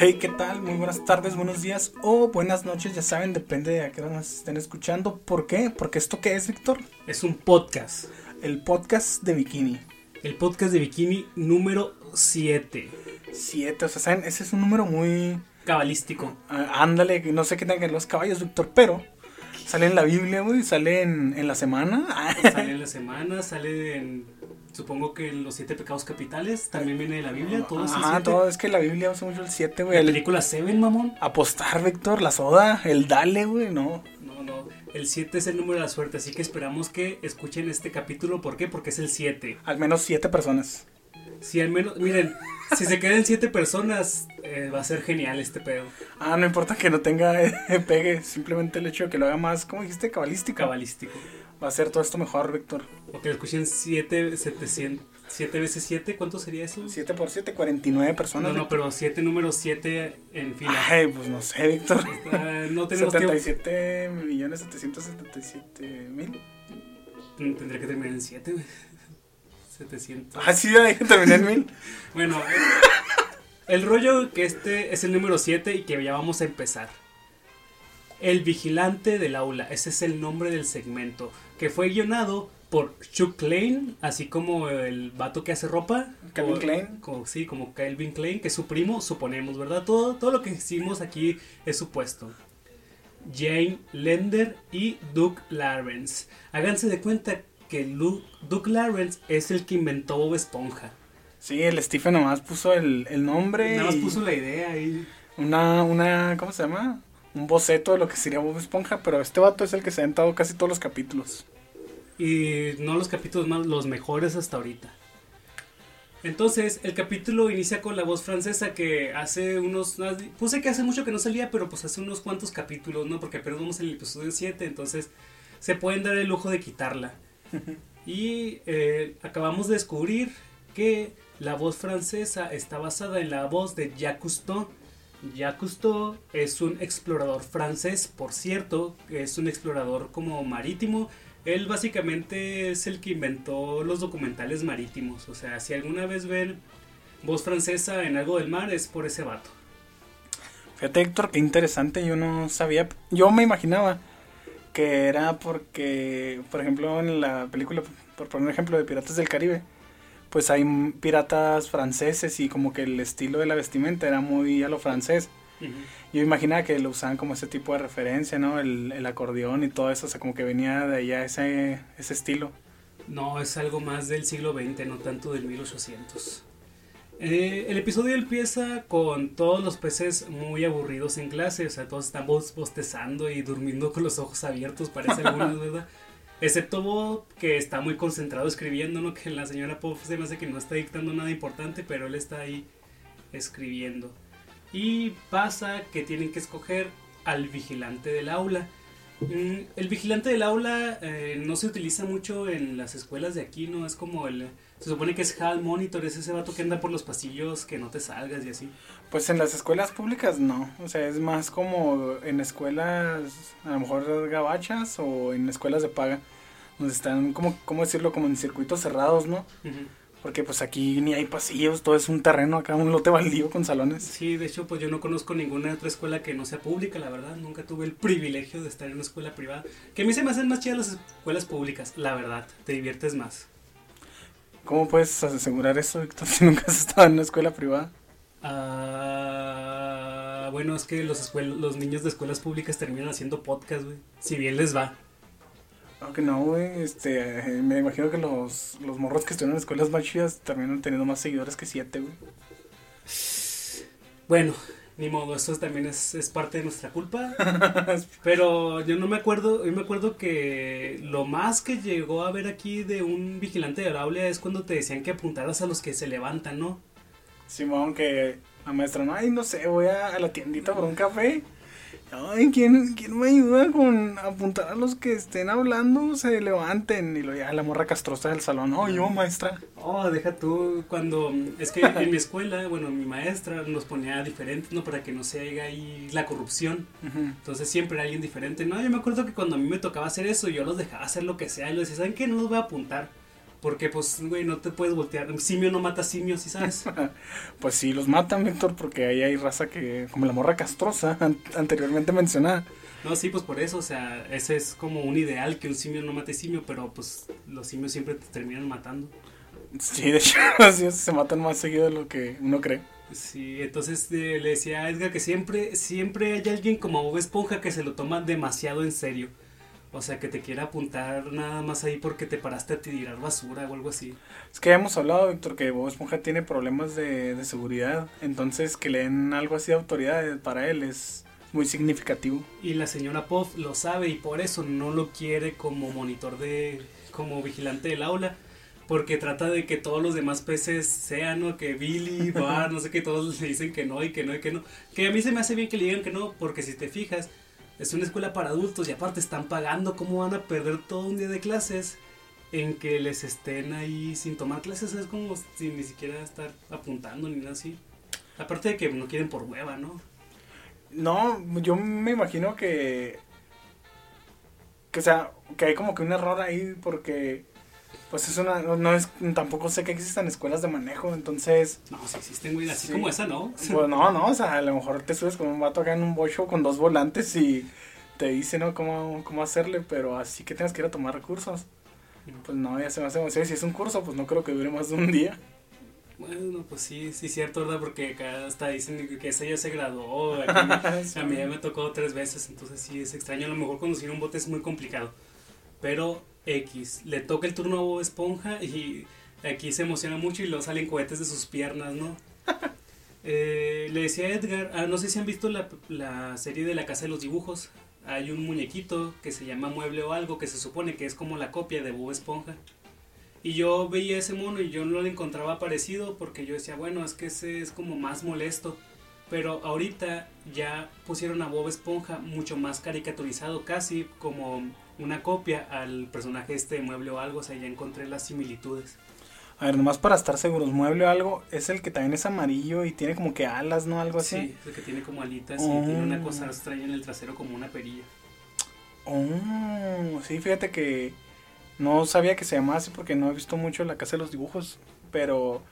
Hey, ¿qué tal? Muy buenas tardes, buenos días o buenas noches, ya saben, depende de a qué hora nos estén escuchando. ¿Por qué? Porque esto qué es, Víctor? Es un podcast. El podcast de Bikini. El podcast de Bikini número 7. 7, o sea, ¿saben? Ese es un número muy... Cabalístico. Ah, ándale, no sé qué tengan los caballos, Víctor, pero sale en la Biblia, güey, sale en, en la semana. Sale en la semana, sale en supongo que los siete pecados capitales también viene de la Biblia, todo siete. todo, es que la Biblia usa mucho el 7, güey. La El película Seven, mamón. apostar, Víctor, la soda, el dale, güey, no. No, no, el 7 es el número de la suerte, así que esperamos que escuchen este capítulo. ¿Por qué? Porque es el 7. Al menos siete personas. Si al menos, miren, si se quedan 7 personas, eh, va a ser genial este pedo. Ah, no importa que no tenga eh, pegue, simplemente el hecho de que lo haga más, ¿cómo dijiste? Cabalístico. Cabalístico. Va a hacer todo esto mejor, Víctor. O que lo escuchen 7, 700, 7 veces 7, ¿cuánto sería eso? 7 por 7, 49 personas. No, no, pero 7 números 7 en fila. Ay, pues no sé, Víctor. Ah, no tenemos tiempo. 77 millones 777 mil. Mm, Tendría que terminar en 7, güey. 700. Ah, sí, ahí terminé en mil. Bueno, el rollo que este es el número 7 y que ya vamos a empezar. El vigilante del aula, ese es el nombre del segmento, que fue guionado por Chuck Klein, así como el vato que hace ropa. Calvin O- Klein. como- sí, como Calvin Klein, que es su primo, suponemos, ¿verdad? Todo, todo lo que hicimos aquí es supuesto. Jane Lender y Doug Lawrence. Háganse de cuenta que Doug Lawrence es el que inventó Bob Esponja. Sí, el Stephen nomás puso el, el nombre. Nada más y puso la idea ahí. Una, una, ¿cómo se llama? Un boceto de lo que sería Bob Esponja, pero este vato es el que se ha aventado casi todos los capítulos. Y no los capítulos más, los mejores hasta ahorita. Entonces, el capítulo inicia con la voz francesa que hace unos... Puse que hace mucho que no salía, pero pues hace unos cuantos capítulos, ¿no? Porque apenas vamos en el episodio 7, entonces se pueden dar el lujo de quitarla. Y eh, acabamos de descubrir que la voz francesa está basada en la voz de Jacques Cousteau. Jacques Cousteau es un explorador francés, por cierto, es un explorador como marítimo. Él básicamente es el que inventó los documentales marítimos. O sea, si alguna vez ven voz francesa en algo del mar, es por ese vato. Fíjate, Héctor, qué interesante. Yo no sabía. Yo me imaginaba que era porque, por ejemplo, en la película, por poner un ejemplo de Piratas del Caribe, pues hay piratas franceses y como que el estilo de la vestimenta era muy a lo francés. Yo imaginaba que lo usaban como ese tipo de referencia, ¿no? El, el acordeón y todo eso, o sea, como que venía de allá ese, ese estilo. No, es algo más del siglo XX, no tanto del 1800. Eh, el episodio empieza con todos los peces muy aburridos en clase, o sea, todos están bos- bostezando y durmiendo con los ojos abiertos, parece algunos, ¿verdad? Excepto Bob, que está muy concentrado escribiendo, ¿no? Que la señora Pop se me hace que no está dictando nada importante, pero él está ahí escribiendo. Y pasa que tienen que escoger al vigilante del aula. Mm, El vigilante del aula eh, no se utiliza mucho en las escuelas de aquí, ¿no? Es como el... Se supone que es hall monitor, es ese vato que anda por los pasillos, que no te salgas y así. Pues en las escuelas públicas no, o sea, es más como en escuelas a lo mejor gabachas o en escuelas de paga, donde están como, ¿cómo decirlo? Como en circuitos cerrados, ¿no? Ujú. Porque pues aquí ni hay pasillos, todo es un terreno acá, un lote baldío con salones. Sí, de hecho, pues yo no conozco ninguna otra escuela que no sea pública, la verdad. Nunca tuve el privilegio de estar en una escuela privada. Que a mí se me hacen más chidas las escuelas públicas, la verdad. Te diviertes más. ¿Cómo puedes asegurar eso, Víctor, si nunca has estado en una escuela privada? Ah, bueno, es que los, los niños de escuelas públicas terminan haciendo podcast, güey. Si bien les va. Aunque no, güey, este, me imagino que los, los morros que estuvieron en escuelas más chidas terminan teniendo más seguidores que siete, güey. Bueno, ni modo, eso también es, es parte de nuestra culpa. Pero yo no me acuerdo, yo me acuerdo que lo más que llegó a ver aquí de un vigilante de aula es cuando te decían que apuntaras a los que se levantan, ¿no? Simón, que la maestra, no, ay, no sé, voy a, a la tiendita por un café. Ay, ¿quién, ¿quién me ayuda con apuntar a los que estén hablando? Se levanten. Y lo ya la morra castrosa del salón. Oh, yo, maestra. Oh, deja tú, cuando, es que en mi escuela, bueno, mi maestra nos ponía diferentes, ¿no? Para que no se haga ahí la corrupción. Entonces siempre alguien diferente. No, yo me acuerdo que cuando a mí me tocaba hacer eso, yo los dejaba hacer lo que sea. Y les decía, ¿saben qué? No los voy a apuntar. Porque, pues, güey, no te puedes voltear. Un simio no mata simios, ¿sí sabes? pues sí, los matan, Víctor, porque ahí hay raza que, como la morra castrosa, an- anteriormente mencionada. No, sí, pues por eso, o sea, ese es como un ideal que un simio no mate simio, pero pues los simios siempre te terminan matando. Sí, de hecho, sí, se matan más seguido de lo que uno cree. Sí, entonces eh, le decía a Edgar que siempre, siempre hay alguien como Bob Esponja que se lo toma demasiado en serio. O sea, que te quiera apuntar nada más ahí porque te paraste a tirar basura o algo así. Es que ya hemos hablado, Víctor, que Bob Esponja tiene problemas de, de seguridad. Entonces, que le den algo así de autoridad para él es muy significativo. Y la señora Puff lo sabe y por eso no lo quiere como monitor de, como vigilante del aula. Porque trata de que todos los demás peces sean, ¿no? Que Billy, Bart, no sé qué, todos le dicen que no y que no y que no. Que a mí se me hace bien que le digan que no, porque si te fijas, es una escuela para adultos y aparte están pagando, ¿cómo van a perder todo un día de clases en que les estén ahí sin tomar clases? Es como sin ni siquiera estar apuntando ni nada así. Aparte de que no quieren por hueva, ¿no? No, yo me imagino que. Que o sea, que hay como que un error ahí porque. Pues es una. No, no es. Tampoco sé que existan escuelas de manejo, entonces. No, sí existen, güey, así Sí. como esa, ¿no? Pues no, no, o sea, a lo mejor te subes con un vato acá en un bocho con dos volantes y te dice, ¿no? Cómo, cómo hacerle, pero así que tengas que ir a tomar recursos. Pues no, ya se me hace demasiado. Si es un curso, pues no creo que dure más de un día. Bueno, pues sí, sí, cierto, ¿verdad? Porque acá hasta dicen que esa ya se graduó. aquí a mí ya me tocó tres veces, entonces sí es extraño. A lo mejor conducir un bote es muy complicado. Pero X, le toca el turno a Bob Esponja y aquí se emociona mucho y luego salen cohetes de sus piernas, ¿no? Eh, le decía a Edgar, ah, no sé si han visto la, la serie de la Casa de los Dibujos. Hay un muñequito que se llama Mueble o algo que se supone que es como la copia de Bob Esponja. Y yo veía ese mono y yo no lo encontraba parecido porque yo decía, bueno, es que ese es como más molesto. Pero ahorita ya pusieron a Bob Esponja mucho más caricaturizado, casi como una copia al personaje este de mueble o algo. O sea, ya encontré las similitudes. A ver, nomás para estar seguros, mueble o algo, es el que también es amarillo y tiene como que alas, ¿no? Algo así. Sí, el que tiene como alitas y Oh. tiene una cosa extraña en el trasero como una perilla. Oh, sí, fíjate que no sabía que se llamaba así porque no he visto mucho la casa de los dibujos, pero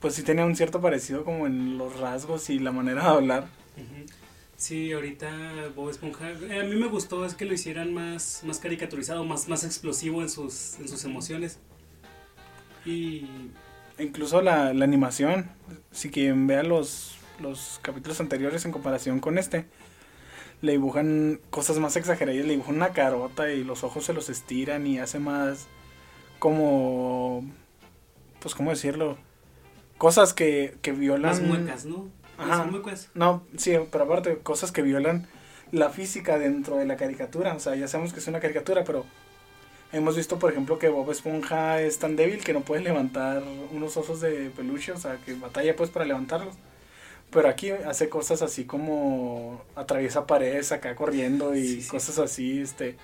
pues sí tenía un cierto parecido como en los rasgos y la manera de hablar. Ujú. Sí, ahorita Bob Esponja, eh, a mí me gustó es que lo hicieran más, más caricaturizado, más, más explosivo en sus, en sus emociones. Y Incluso la, la animación, si quien vea los, los capítulos anteriores en comparación con este, le dibujan cosas más exageradas, le dibujan una carota y los ojos se los estiran y hace más como, pues cómo decirlo, cosas que, que violan... las muecas, ¿no? Ajá. Las muecas. No, sí, pero aparte, cosas que violan la física dentro de la caricatura. O sea, ya sabemos que es una caricatura, pero hemos visto, por ejemplo, que Bob Esponja es tan débil que no puede levantar unos osos de peluche, o sea, que batalla pues para levantarlos. Pero aquí hace cosas así como atraviesa paredes acá corriendo y Sí, sí. cosas así, este...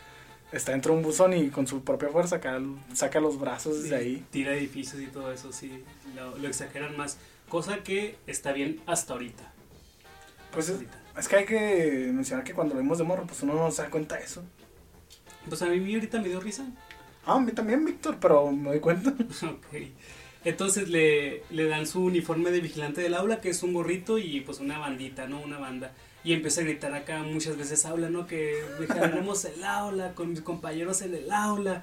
Está dentro de un buzón y con su propia fuerza acá saca los brazos desde ahí. Tira edificios y todo eso, sí. Lo, lo exageran más. Cosa que está bien hasta ahorita. Pues es, que hay que mencionar que cuando vemos de morro, pues uno no se da cuenta de eso. Pues a mí ahorita me dio risa. Ah, a mí también, Víctor, pero me doy cuenta. ok. Entonces le, le dan su uniforme de vigilante del aula, que es un gorrito y pues una bandita, ¿no? Una banda. Y empieza a gritar acá muchas veces aula, ¿no? Que vigilaremos el aula con mis compañeros en el aula.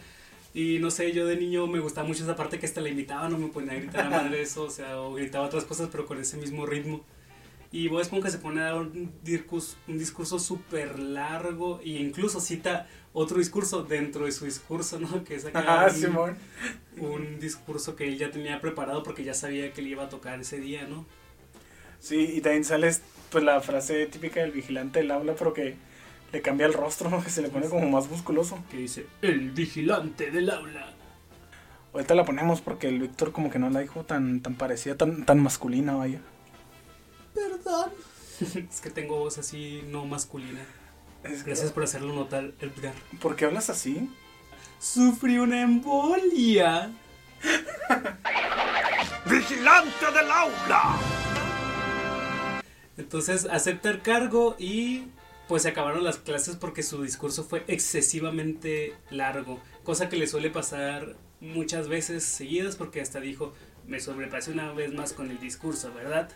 Y no sé, yo de niño me gustaba mucho esa parte que hasta la invitaba, no me ponía a gritar a madre eso, o sea, o gritaba otras cosas, pero con ese mismo ritmo. Y Bob Esponja se pone a dar un discurso, un discurso súper largo e incluso cita otro discurso dentro de su discurso, ¿no? Que es acá Ah, un- Simón. un discurso que él ya tenía preparado porque ya sabía que le iba a tocar ese día, ¿no? Sí, y también sale pues la frase típica del vigilante del aula, pero que le cambia el rostro, ¿no? Que se le pone como más musculoso. Que dice, el vigilante del aula. Ahorita la ponemos porque el Víctor como que no la dijo tan, tan parecida, tan, tan masculina, vaya. Perdón. es que tengo voz así no masculina. Es que- Gracias por hacerlo notar, Edgar. ¿Por qué hablas así? Sufrí una embolia. ¡Vigilante del aula! Entonces acepta el cargo y pues se acabaron las clases porque su discurso fue excesivamente largo, cosa que le suele pasar muchas veces seguidas porque hasta dijo, me sobrepasé una vez más con el discurso, ¿verdad?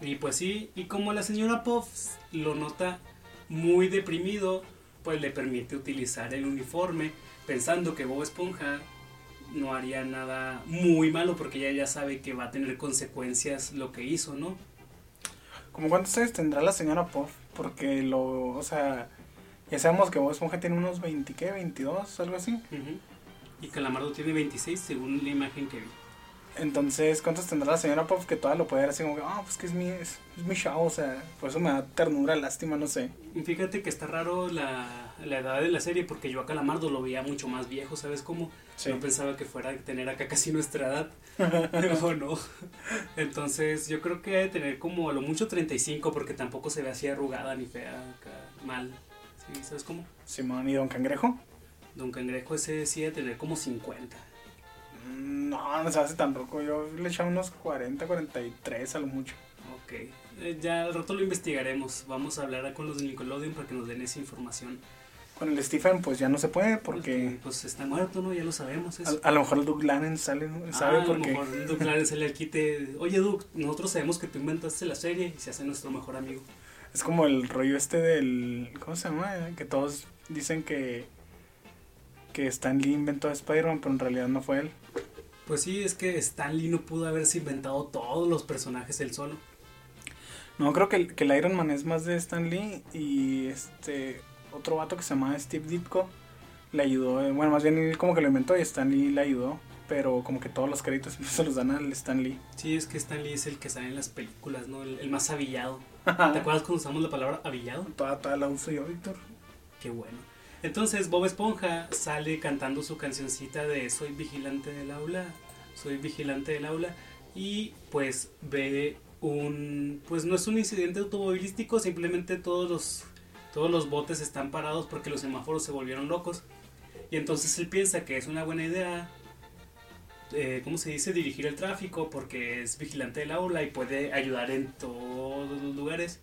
Y pues sí, y como la señora Puff lo nota muy deprimido, pues le permite utilizar el uniforme pensando que Bob Esponja no haría nada muy malo porque ella ya sabe que va a tener consecuencias lo que hizo, ¿no? ¿Cómo cuántos años tendrá la señora Puff? Porque lo, o sea, ya sabemos que Bob Esponja tiene unos 20, ¿qué? 22, algo así. Ujú. Y Calamardo tiene 26 según la imagen que vi. Entonces, ¿cuántos tendrá la señora Puff que todavía lo puede ver así como que, ah, pues que es mi, es, es mi show, o sea, por eso me da ternura, lástima, no sé. Y Fíjate que está raro la, la edad de la serie porque yo a Calamardo lo veía mucho más viejo, ¿sabes cómo? Sí. No pensaba que fuera a tener acá casi nuestra edad, pero no. Entonces yo creo que debe tener como a lo mucho 35 porque tampoco se ve así arrugada ni fea, acá, mal. ¿Sí? ¿Sabes cómo? Simón y Don Cangrejo. Don Cangrejo ese sí debe tener como 50. Mm, No, no se hace tan roco. Yo le echaba unos 40, 43 a lo mucho. Ok, Eh, ya al rato lo investigaremos. Vamos a hablar con los de Nickelodeon para que nos den esa información. Con el Stephen, pues ya no se puede porque pues está muerto, ¿no? Ya lo sabemos. eso. a, a lo mejor el Doug Lannon sale, ¿no? sabe ah, a por lo mejor Duke Laren se le quite. Oye, Duke, nosotros sabemos que tú inventaste la serie y se hace nuestro mejor amigo. Es como el rollo este del. ¿Cómo se llama? Que todos dicen que. Que Stan Lee inventó a Spider-Man, pero en realidad no fue él. Pues sí, es que Stan Lee no pudo haberse inventado todos los personajes él solo. No, creo que el, que el Iron Man es más de Stan Lee y este. Otro vato que se llama Steve Ditko le ayudó. eh, Bueno, más bien él como que lo inventó y Stan Lee le ayudó. Pero como que todos los créditos se los dan al Stan Lee. Sí, es que Stan Lee es el que sale en las películas, ¿no? El, el más avillado. ¿Te acuerdas cuando usamos la palabra avillado? toda, toda la uso yo, Víctor. Qué bueno. Entonces Bob Esponja sale cantando su cancioncita de Soy vigilante del aula, soy vigilante del aula y pues ve un pues no es un incidente automovilístico, simplemente todos los todos los botes están parados porque los semáforos se volvieron locos y entonces él piensa que es una buena idea eh, ¿cómo se dice? dirigir el tráfico porque es vigilante del aula y puede ayudar en todos los lugares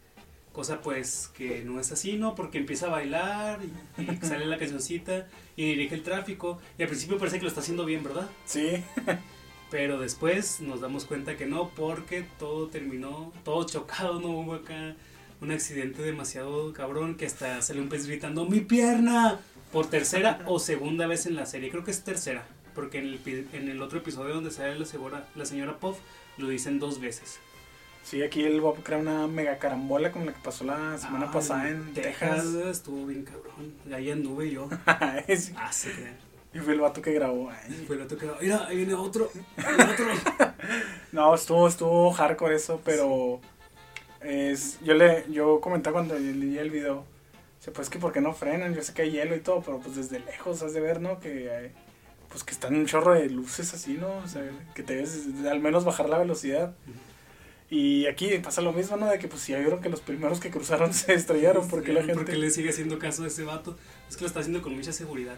Cosa pues que no es así, ¿no? Porque empieza a bailar y, y sale la cancioncita y dirige el tráfico. Y al principio parece que lo está haciendo bien, ¿verdad? Sí. Pero después nos damos cuenta que no, porque todo terminó, todo chocado, no hubo acá un accidente demasiado cabrón que hasta salió un pez gritando ¡Mi pierna! Por tercera o segunda vez en la serie, creo que es tercera, porque en el, en el otro episodio donde sale la señora, la señora Puff lo dicen dos veces. Sí, aquí el Bob crea una mega carambola como la que pasó la semana Ah, pasada en Texas. Estuvo bien cabrón, ahí anduve yo. Sí. Ah, se crean. y fue el vato que grabó. ay. Fue el otro que mira, ahí viene otro, viene otro. No, estuvo, estuvo hardcore eso, pero es, yo le, yo comentaba cuando leí el video, dice, pues que por qué no frenan, yo sé que hay hielo y todo, pero pues desde lejos has de ver, ¿no? Que hay- pues que están un chorro de luces así, ¿no? O sea, que te ves al menos bajar la velocidad. Y aquí pasa lo mismo, ¿no? De que pues si ya vieron que los primeros que cruzaron se estrellaron porque la gente... Porque le sigue haciendo caso a ese vato. Es que lo está haciendo con mucha seguridad.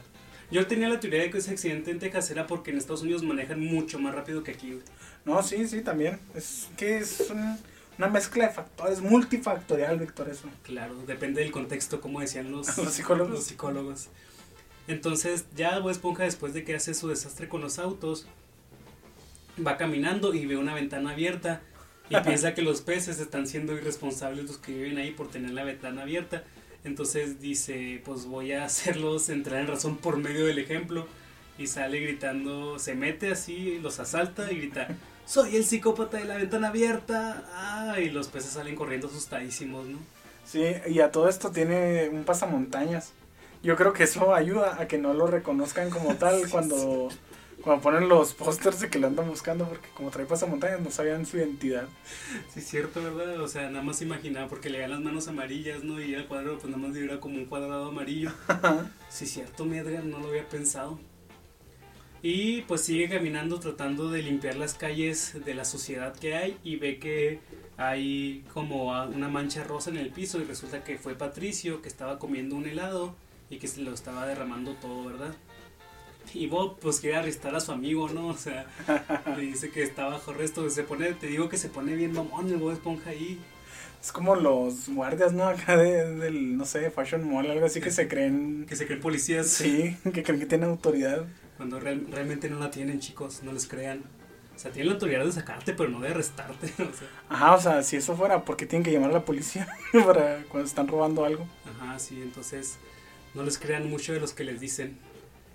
Yo tenía la teoría de que ese accidente en Texas era porque en Estados Unidos manejan mucho más rápido que aquí. güey. No, sí, sí, también. Es que es un- una mezcla de factores, multifactorial, Víctor, eso. Claro, depende del contexto, como decían los, Los psicólogos. los psicólogos. Entonces, ya Bob Esponja, después de que hace su desastre con los autos, va caminando y ve una ventana abierta y piensa que los peces están siendo irresponsables los que viven ahí por tener la ventana abierta. Entonces dice, pues voy a hacerlos entrar en razón por medio del ejemplo. Y sale gritando, se mete así, los asalta y grita, soy el psicópata de la ventana abierta. Ah, y los peces salen corriendo asustadísimos, ¿no? Sí, y a todo esto tiene un pasamontañas. Yo creo que eso ayuda a que no lo reconozcan como tal cuando, cuando ponen los pósters de que lo andan buscando, porque como trae pasamontañas no sabían su identidad. Sí, es cierto, ¿verdad? O sea, nada más imaginaba porque le dan las manos amarillas, ¿no? Y el cuadrado, pues nada más era como un cuadrado amarillo. Sí, es cierto, mi Edgar, no lo había pensado. Y pues sigue caminando tratando de limpiar las calles de la sociedad que hay y ve que hay como una mancha rosa en el piso y resulta que fue Patricio que estaba comiendo un helado y que se lo estaba derramando todo, ¿verdad? Y Bob pues quiere arrestar a su amigo, ¿no? O sea, le dice que está bajo arresto, se pone, te digo que se pone bien mamón el Bob Esponja ahí. Es como los guardias, ¿no? Acá de- del, no sé, Fashion Mall, algo así que se creen... Que se creen policías. Sí, que creen que tienen autoridad. Cuando real- realmente no la tienen, chicos, no les crean. O sea, tienen la autoridad de sacarte, pero no de arrestarte. O sea, Ajá, o sea, si eso fuera, ¿por qué tienen que llamar a la policía para cuando están robando algo? ajá, sí, entonces no les crean mucho de los que les dicen.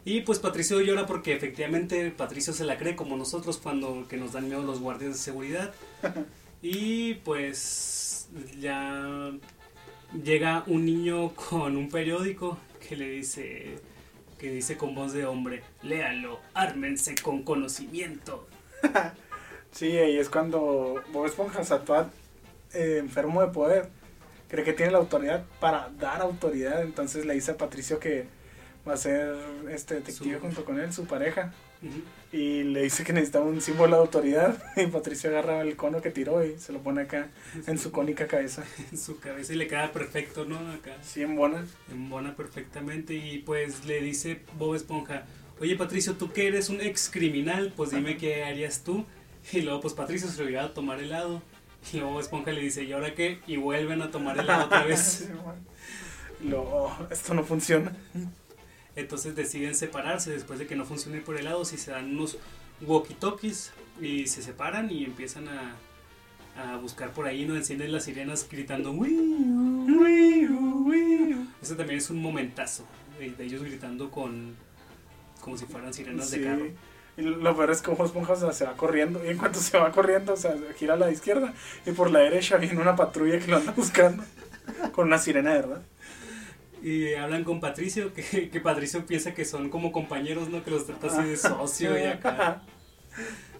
Y pues Patricio llora porque efectivamente Patricio se la cree como nosotros cuando que nos dan miedo los guardias de seguridad. Y pues ya llega un niño con un periódico que le dice que dice con voz de hombre, léalo, ármense con conocimiento. Sí, y es cuando Bob Esponja, toda, eh, enfermo de poder, cree que tiene la autoridad para dar autoridad, entonces le dice a Patricio que va a ser este detective Su- junto con él, su pareja, Y le dice que necesitaba un símbolo de autoridad, y Patricio agarra el cono que tiró y se lo pone acá en su cónica cabeza, En su cabeza y le queda perfecto, ¿no? Acá. sí, en buena. embona perfectamente y pues le dice Bob Esponja, oye Patricio, tú que eres un ex criminal, pues dime qué harías tú. Y luego pues Patricio se va a tomar helado. Y luego Esponja le dice, ¿y ahora qué? Y vuelven a tomar helado otra vez. Sí, bueno. Lo, esto no funciona. Entonces deciden separarse después de que no funcione por helados y se dan unos walkie-talkies y se separan y empiezan a, a buscar por ahí, ¿no? Encienden las sirenas gritando. Ese también es un momentazo de, de ellos gritando con como si fueran sirenas Sí. de carro. Y lo peor es que Bob Esponja o sea, se va corriendo. Y en cuanto se va corriendo, o sea, gira a la izquierda. Y por la derecha viene una patrulla que lo anda buscando. Con una sirena, ¿verdad? Y hablan con Patricio, que, que Patricio piensa que son como compañeros, ¿no? Que los trata así de socio y acá.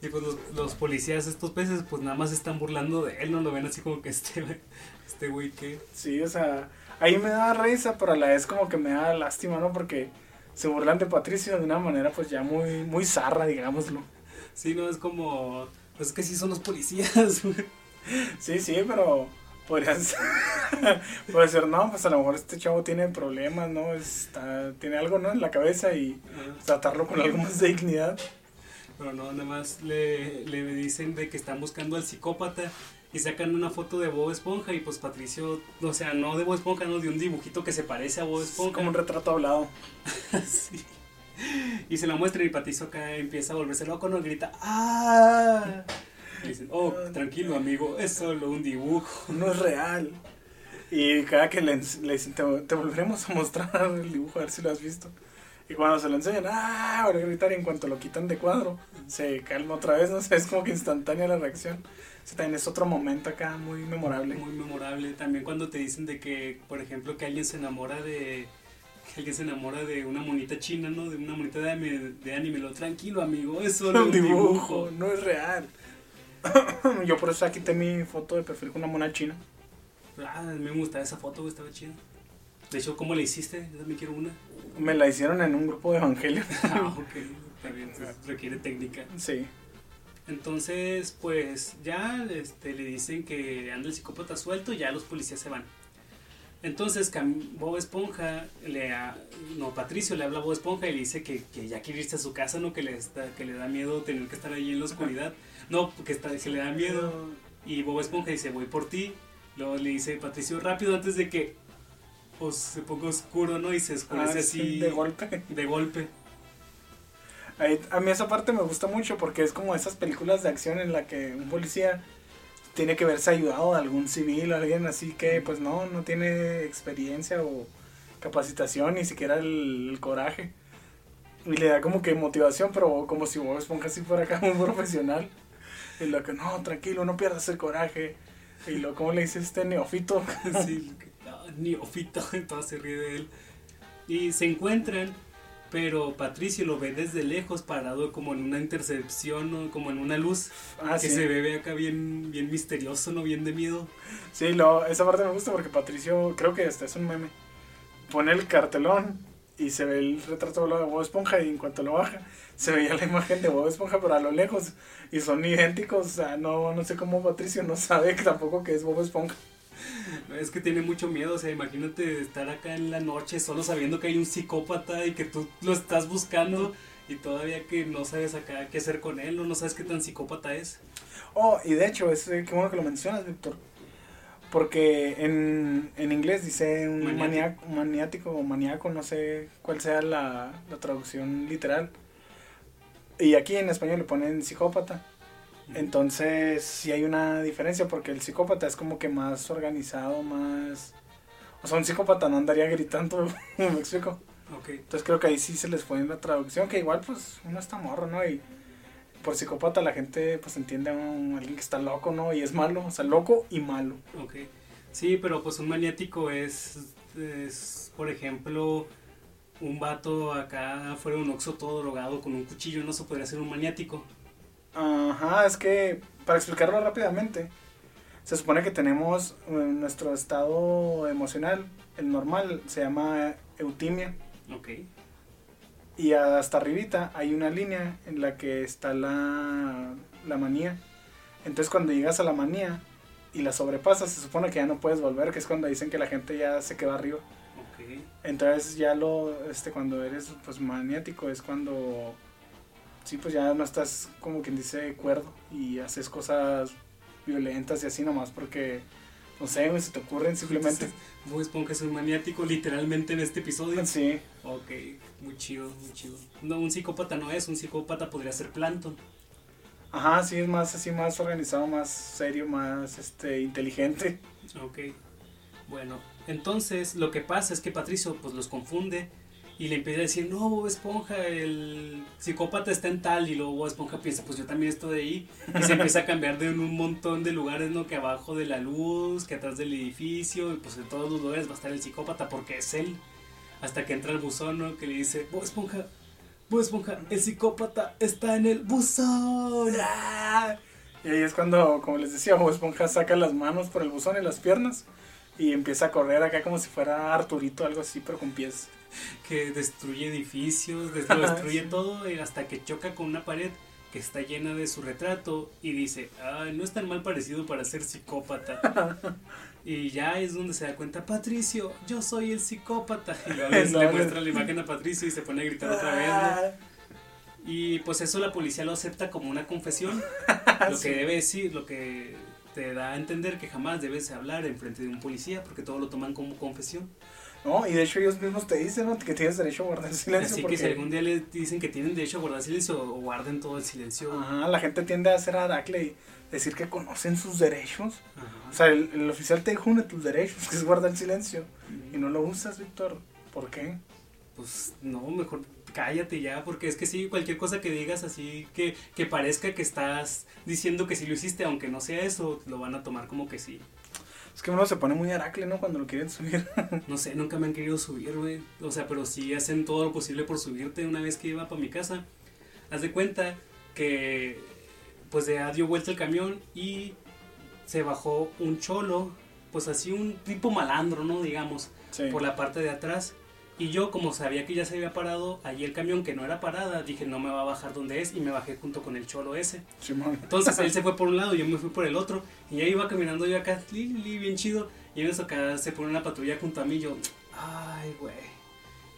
Y pues los, los policías, estos peces, pues nada más están burlando de él, ¿no? Lo ven así como que este güey, este güey que... Sí, o sea, ahí me da risa, pero a la vez como que me da lástima, ¿no? Porque se burlan de Patricio de una manera pues ya muy, muy zarra, digámoslo. Sí, no, es como... Pues es que sí son los policías, güey. Sí, sí, pero podría ser, puede ser, no, pues a lo mejor este chavo tiene problemas, ¿no? Está, tiene algo, ¿no? En la cabeza y tratarlo con algo más de dignidad. Pero no, nada más le, le dicen de que están buscando al psicópata y sacan una foto de Bob Esponja y pues Patricio, o sea, no de Bob Esponja, no, de un dibujito que se parece a Bob Es Esponja. como un retrato hablado. Sí. Y se lo muestra y Patricio acá empieza a volverse loco, no grita ¡Ah! Dicen, oh, tranquilo amigo, es solo un dibujo. no es real. Y cada que le, le dicen, te, te volveremos a mostrar el dibujo, a ver si lo has visto. Y cuando se lo enseñan, ¡ah! Ahora gritar y en cuanto lo quitan de cuadro, se calma otra vez, no sé, es como que instantánea la reacción. Ese también es otro momento acá muy memorable. Muy memorable. También cuando te dicen de que, por ejemplo, que alguien se enamora de... Que alguien se enamora de una monita china, ¿no? De una monita de anime, de anime. Lo tranquilo, amigo, es solo un un dibujo, dibujo. no es real. Yo por eso quité mi foto de perfil con una mona china. Ah, a mí me gustaba esa foto, estaba chida. De hecho, ¿cómo le hiciste? Yo también quiero una. Me la hicieron en un grupo de evangelio. Ah, ok. También requiere técnica. Sí. Entonces, pues ya este, le dicen que anda el psicópata suelto y ya los policías se van. Entonces Bob Esponja, le a- no, Patricio le habla a Bob Esponja y le dice que, que ya quiere irse a su casa, ¿no? Que le, está, que le da miedo tener que estar ahí en la oscuridad. No, que, está, que le da miedo. Y Bob Esponja dice, voy por ti. Luego le dice Patricio, rápido antes de que pues, se ponga oscuro, ¿no? Y se oscurece Ah, así sí, de golpe. de golpe. A mí esa parte me gusta mucho porque es como esas películas de acción en la que un policía tiene que verse ayudado de algún civil o alguien así que pues no, no tiene experiencia o capacitación, ni siquiera el, el coraje. Y le da como que motivación, pero como si Bob Esponja así fuera acá un profesional. Y lo que, no, tranquilo, no pierdas el coraje. Y lo, ¿cómo le dice este neofito? Sí, no, neofito, entonces se ríe de él. Y se encuentran, pero Patricio lo ve desde lejos, parado como en una intercepción, ¿no? como en una luz, Ah, que sí. se ve acá bien, bien misterioso, ¿no? Bien de miedo. Sí, lo, esa parte me gusta porque Patricio, creo que este es un meme. Pone el cartelón y se ve el retrato de Bob Esponja y en cuanto lo baja, se veía la imagen de Bob Esponja pero a lo lejos y son idénticos. O sea, no, no sé cómo Patricio no sabe que tampoco que es Bob Esponja. Es que tiene mucho miedo, o sea, imagínate estar acá en la noche solo sabiendo que hay un psicópata y que tú lo estás buscando y todavía que no sabes acá qué hacer con él, o no sabes qué tan psicópata es. Oh, y de hecho, es eh, qué bueno que lo mencionas, Víctor. Porque en, en inglés dice un Maniático. maniaco, maniático o maníaco, no sé cuál sea la, la traducción literal. Y aquí en español le ponen psicópata. Entonces, sí hay una diferencia porque el psicópata es como que más organizado, más... O sea, un psicópata no andaría gritando, ¿me explico? Ok. Entonces creo que ahí sí se les fue en la traducción, que igual pues uno está morro, ¿no? Y por psicópata la gente pues entiende a un- alguien que está loco, ¿no? Y es malo, o sea, loco y malo. Ok. Sí, pero pues un maniático es, es, por ejemplo, un vato acá fuera de un oxo todo drogado con un cuchillo, no se podría ser un maniático. Ajá, es que para explicarlo rápidamente, se supone que tenemos eh, nuestro estado emocional, el normal, se llama eutimia. Ok. Y hasta arribita hay una línea en la que está la, la manía. Entonces cuando llegas a la manía y la sobrepasas, se supone que ya no puedes volver, que es cuando dicen que la gente ya se quedó arriba. Entonces ya lo, este, cuando eres pues maniático es cuando, sí, pues ya no estás como quien dice cuerdo y haces cosas violentas y así nomás porque, no sé, güey, se te ocurren simplemente. Bob Esponja es un maniático literalmente en este episodio. Sí, Ok, muy chido, muy chido. No, un psicópata no es, un psicópata podría ser Plankton. ajá, sí, es más así, más organizado, más serio, más, este, inteligente. Ok. Bueno, entonces lo que pasa es que Patricio pues los confunde y le empieza a decir, no, Bob Esponja, el psicópata está en tal y luego Bob Esponja piensa, pues yo también estoy ahí y se empieza a cambiar de un montón de lugares, ¿no? Que abajo de la luz, que atrás del edificio y pues en todos los lugares va a estar el psicópata porque es él. Hasta que entra el buzón, ¿no? Que le dice, Bob Esponja, Bob Esponja, el psicópata está en el buzón. ¡Ah! Y ahí es cuando, como les decía, Bob Esponja saca las manos por el buzón y las piernas y empieza a correr acá como si fuera Arturito, algo así, pero con pies. que destruye edificios, lo destruye todo y hasta que choca con una pared que está llena de su retrato y dice, ay, no es tan mal parecido para ser psicópata. y ya es donde se da cuenta, Patricio, yo soy el psicópata. Y le, No, le muestra la imagen a Patricio y se pone a gritar otra vez. ¿no? Y pues eso la policía lo acepta como una confesión, lo Sí. que debe decir, lo que te da a entender que jamás debes hablar en frente de un policía porque todo lo toman como confesión. No, y de hecho ellos mismos te dicen ¿no? que tienes derecho a guardar silencio. Así porque que si algún día le dicen que tienen derecho a guardar silencio o guarden todo el silencio. Ajá, la gente tiende a hacer aracle y decir que conocen sus derechos. Ajá. O sea, el, el oficial te dijo uno de tus derechos, que es guardar silencio. Y no lo usas, Víctor. ¿Por qué? Pues no, mejor cállate ya, porque es que sí, cualquier cosa que digas así que, que parezca que estás diciendo que sí lo hiciste, aunque no sea eso, lo van a tomar como que sí. Es que uno se pone muy aracle, ¿no? Cuando lo quieren subir. No sé, nunca me han querido subir, güey. O sea, pero sí hacen todo lo posible por subirte. Una vez que iba para mi casa, haz de cuenta que pues ya dio vuelta el camión y se bajó un cholo, pues así un tipo malandro, ¿no? Digamos, Sí. por la parte de atrás. Y yo, como sabía que ya se había parado allí el camión, que no era parada, dije, no me va a bajar donde es, y me bajé junto con el cholo ese. Simón. Entonces él se fue por un lado, yo me fui por el otro, y ya iba caminando yo acá, li, li, bien chido, y en eso acá se pone una patrulla junto a mí, yo, ay, güey.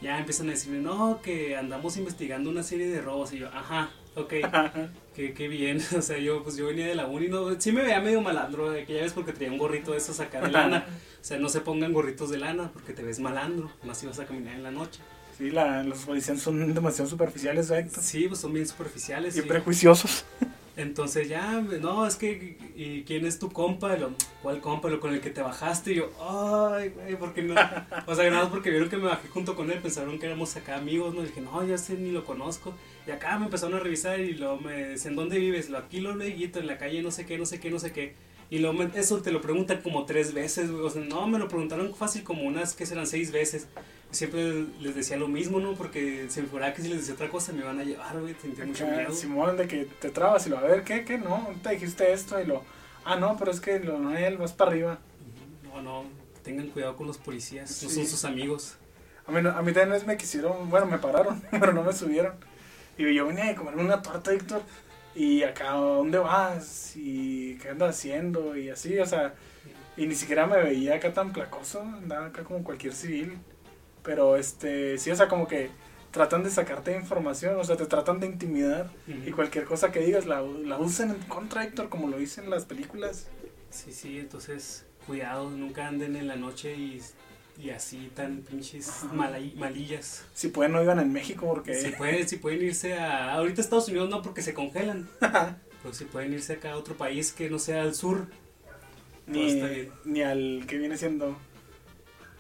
Ya empiezan a decirme, no, que andamos investigando una serie de robos, y yo, ajá, ok, qué, qué bien, o sea, yo, pues yo venía de la uni, no, sí me veía medio malandro, de que ya ves porque traía un gorrito de esos acá de lana, o sea, no se pongan gorritos de lana, porque te ves malandro, más si vas a caminar en la noche. Sí, la, los policías son demasiado superficiales, ¿eh, Héctor? Sí, pues son bien superficiales. Y sí. prejuiciosos. Entonces ya, no, es que, ¿y quién es tu compa? Lo, ¿Cuál compa? Lo con el que te bajaste. Y yo, ay, güey, ¿por qué no? O sea, nada más porque vieron que me bajé junto con él, pensaron que éramos acá amigos, ¿no? Y dije, no, ya sé, ni lo conozco. Y acá me empezaron a revisar y luego me decían, ¿dónde vives? Lo aquí lo leguito, en la calle, no sé qué, no sé qué, no sé qué. Y luego me- eso te lo preguntan como tres veces, güey. O sea, no, me lo preguntaron fácil como unas, que serán seis veces. Siempre les decía lo mismo, ¿no? Porque si me fuera que si les decía otra cosa me iban a llevar, güey. Sentí mucho miedo. Simón, de que te trabas y lo, a ver, ¿qué? ¿Qué? No, ahorita dijiste esto y lo, ah, no, pero es que lo, no, él vas para arriba. No, no, tengan cuidado con los policías, no son sus amigos. A mí, a mí también me quisieron, bueno, me pararon, pero no me subieron. Y yo venía de comerme una torta, Víctor. Y acá, ¿a dónde vas? Y qué andas haciendo? Y así, o sea, y ni siquiera me veía acá tan placoso, andaba acá como cualquier civil. Pero este, sí, o sea, como que tratan de sacarte información, o sea, te tratan de intimidar. Y cualquier cosa que digas la, la usan en contra, Héctor, como lo dicen las películas. Sí, sí, entonces cuidado, nunca anden en la noche y y así tan pinches malay- malillas. Si pueden, no iban en México porque. Si pueden, si pueden irse a. Ahorita Estados Unidos no porque se congelan. Pero si pueden irse acá a otro país que no sea al sur. ni, todo está bien. ni al que viene siendo.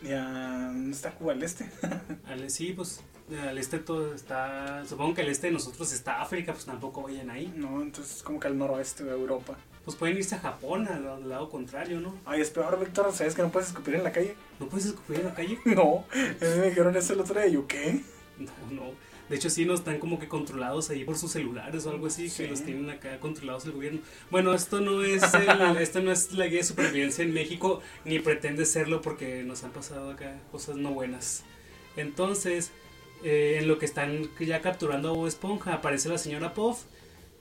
Ni a. ¿Dónde está Cuba al este? Al, sí, pues al este todo está. Supongo que al este de nosotros está África, pues tampoco vayan ahí. No, entonces como que al noroeste de Europa. Pues pueden irse a Japón, al, al lado contrario, ¿no? Ay, es peor, Víctor. ¿Sabes que no puedes escupir en la calle? ¿No puedes escupir en la calle? No. A mí me dijeron eso el otro día. ¿Yo qué? No, no. De hecho, sí, no están como que controlados ahí por sus celulares o algo así, Sí. que los tienen acá controlados el gobierno. Bueno, esto no es el- esto no es la guía de supervivencia en México, ni pretende serlo porque nos han pasado acá cosas no buenas. Entonces, eh, en lo que están ya capturando a Bob Esponja, aparece la señora Puff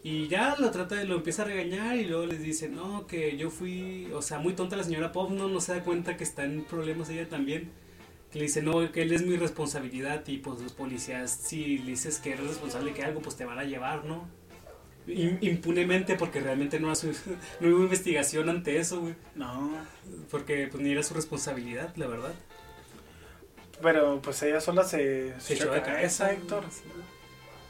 y ya lo trata lo empieza a regañar y luego les dice, no, que yo fui, o sea, muy tonta la señora Puff, no, no se da cuenta que está en problemas ella también. Que le dice, no, que él es mi responsabilidad y pues los policías, si le dices que eres responsable de que algo, pues te van a llevar, ¿no? Im- impunemente porque realmente no, hace, no hubo investigación ante eso, güey. No. Porque pues ni era su responsabilidad, la verdad. Pero pues ella sola se, Se echó de cabeza, Héctor.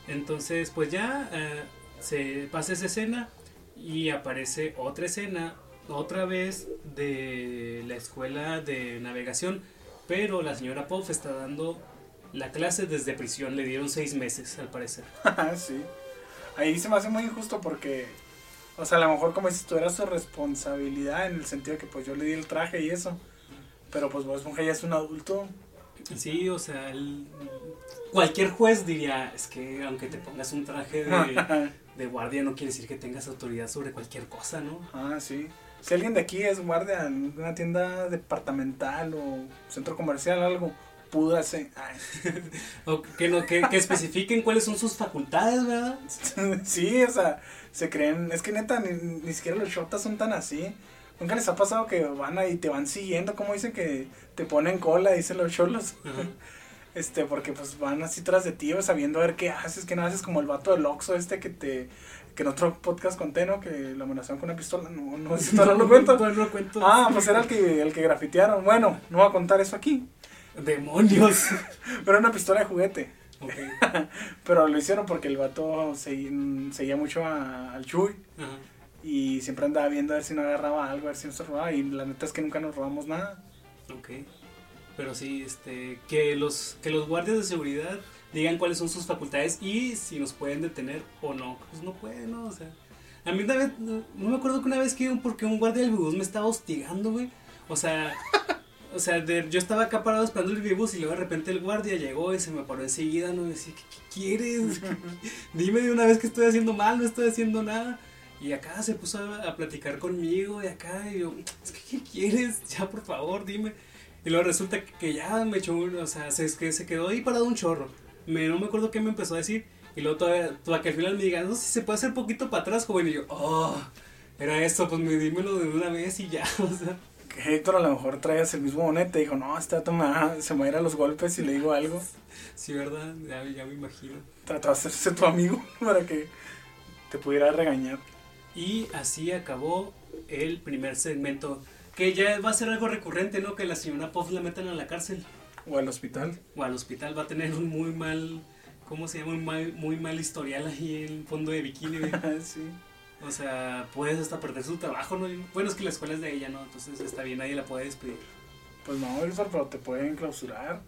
Entonces, pues ya eh, se pasa esa escena y aparece otra escena, otra vez de la escuela de navegación, pero la señora Puff está dando la clase desde prisión, le dieron seis meses al parecer. sí. Ahí se me hace muy injusto porque, o sea, a lo mejor como dices tú, era su responsabilidad en el sentido de que pues yo le di el traje y eso. Pero pues Bob Esponja ya es un adulto. Sí, o sea, el- cualquier juez diría, es que aunque te pongas un traje de, de guardia no quiere decir que tengas autoridad sobre cualquier cosa, ¿no? ah, sí. Si alguien de aquí es guardia en una tienda departamental o centro comercial algo, púdase. Ay. O que, no, que, que especifiquen cuáles son sus facultades, ¿verdad? sí, o sea, se creen. Es que neta, ni, ni siquiera los shotas son tan así. Nunca les ha pasado que van ahí y te van siguiendo, como dicen que te ponen cola, dicen los cholos. Ajá. Este, porque pues van así tras de ti, sabiendo a ver qué haces, qué no haces, como el vato del Oxxo este que te, que en otro podcast conté, ¿no? Que lo amenazaron con una pistola, no, no, eso no lo cuento. Todavía no lo cuento. Ah, pues era el que, el que grafitearon, bueno, no voy a contar eso aquí, Demonios. pero era una pistola de juguete, Ok. pero lo hicieron porque el vato se- seguía mucho a- al Chuy Ajá. y siempre andaba viendo a ver si no agarraba algo, a ver si no se robaba, y la neta es que nunca nos robamos nada. Ok. Pero sí, este, que los, que los guardias de seguridad digan cuáles son sus facultades y si nos pueden detener o no. Pues no pueden, ¿no? O sea, a mí una vez, no, no me acuerdo que una vez que porque un guardia del bus me estaba hostigando, güey. O sea, o sea, de- yo estaba acá parado esperando el bus y luego de repente el guardia llegó y se me paró enseguida, ¿no? Y decía, ¿qué, qué quieres? Dime de una vez que estoy haciendo mal, no estoy haciendo nada. Y acá se puso a, a platicar conmigo y acá, y yo, que, ¿qué quieres? Ya, por favor, dime. Y luego resulta que, que ya me echó, un- o sea, se, es que se quedó ahí parado un chorro. Me, no me acuerdo qué me empezó a decir. Y luego todavía, para que al final me diga, no sé si se puede hacer poquito para atrás, joven. Y yo, oh, era esto, pues me dímelo de una vez y ya, o sea. Que Héctor a lo mejor traías el mismo bonete, dijo, no, vato me va- se me va a ir a los golpes y le digo algo. Sí, ¿verdad? Ya, ya me imagino. Trató de hacerse tu amigo para que te pudiera regañar. Y así acabó el primer segmento. Que ya va a ser algo recurrente, ¿no? Que la señora Puff la metan a la cárcel O al hospital. o al hospital. Va a tener un muy mal, ¿cómo se llama? Un mal, muy mal historial ahí en el fondo de bikini. sí. O sea, puedes hasta perder su trabajo, ¿no? Bueno, es que la escuela es de ella, ¿no? Entonces está bien, nadie la puede despedir. Pues no, Víctor, pero te pueden clausurar.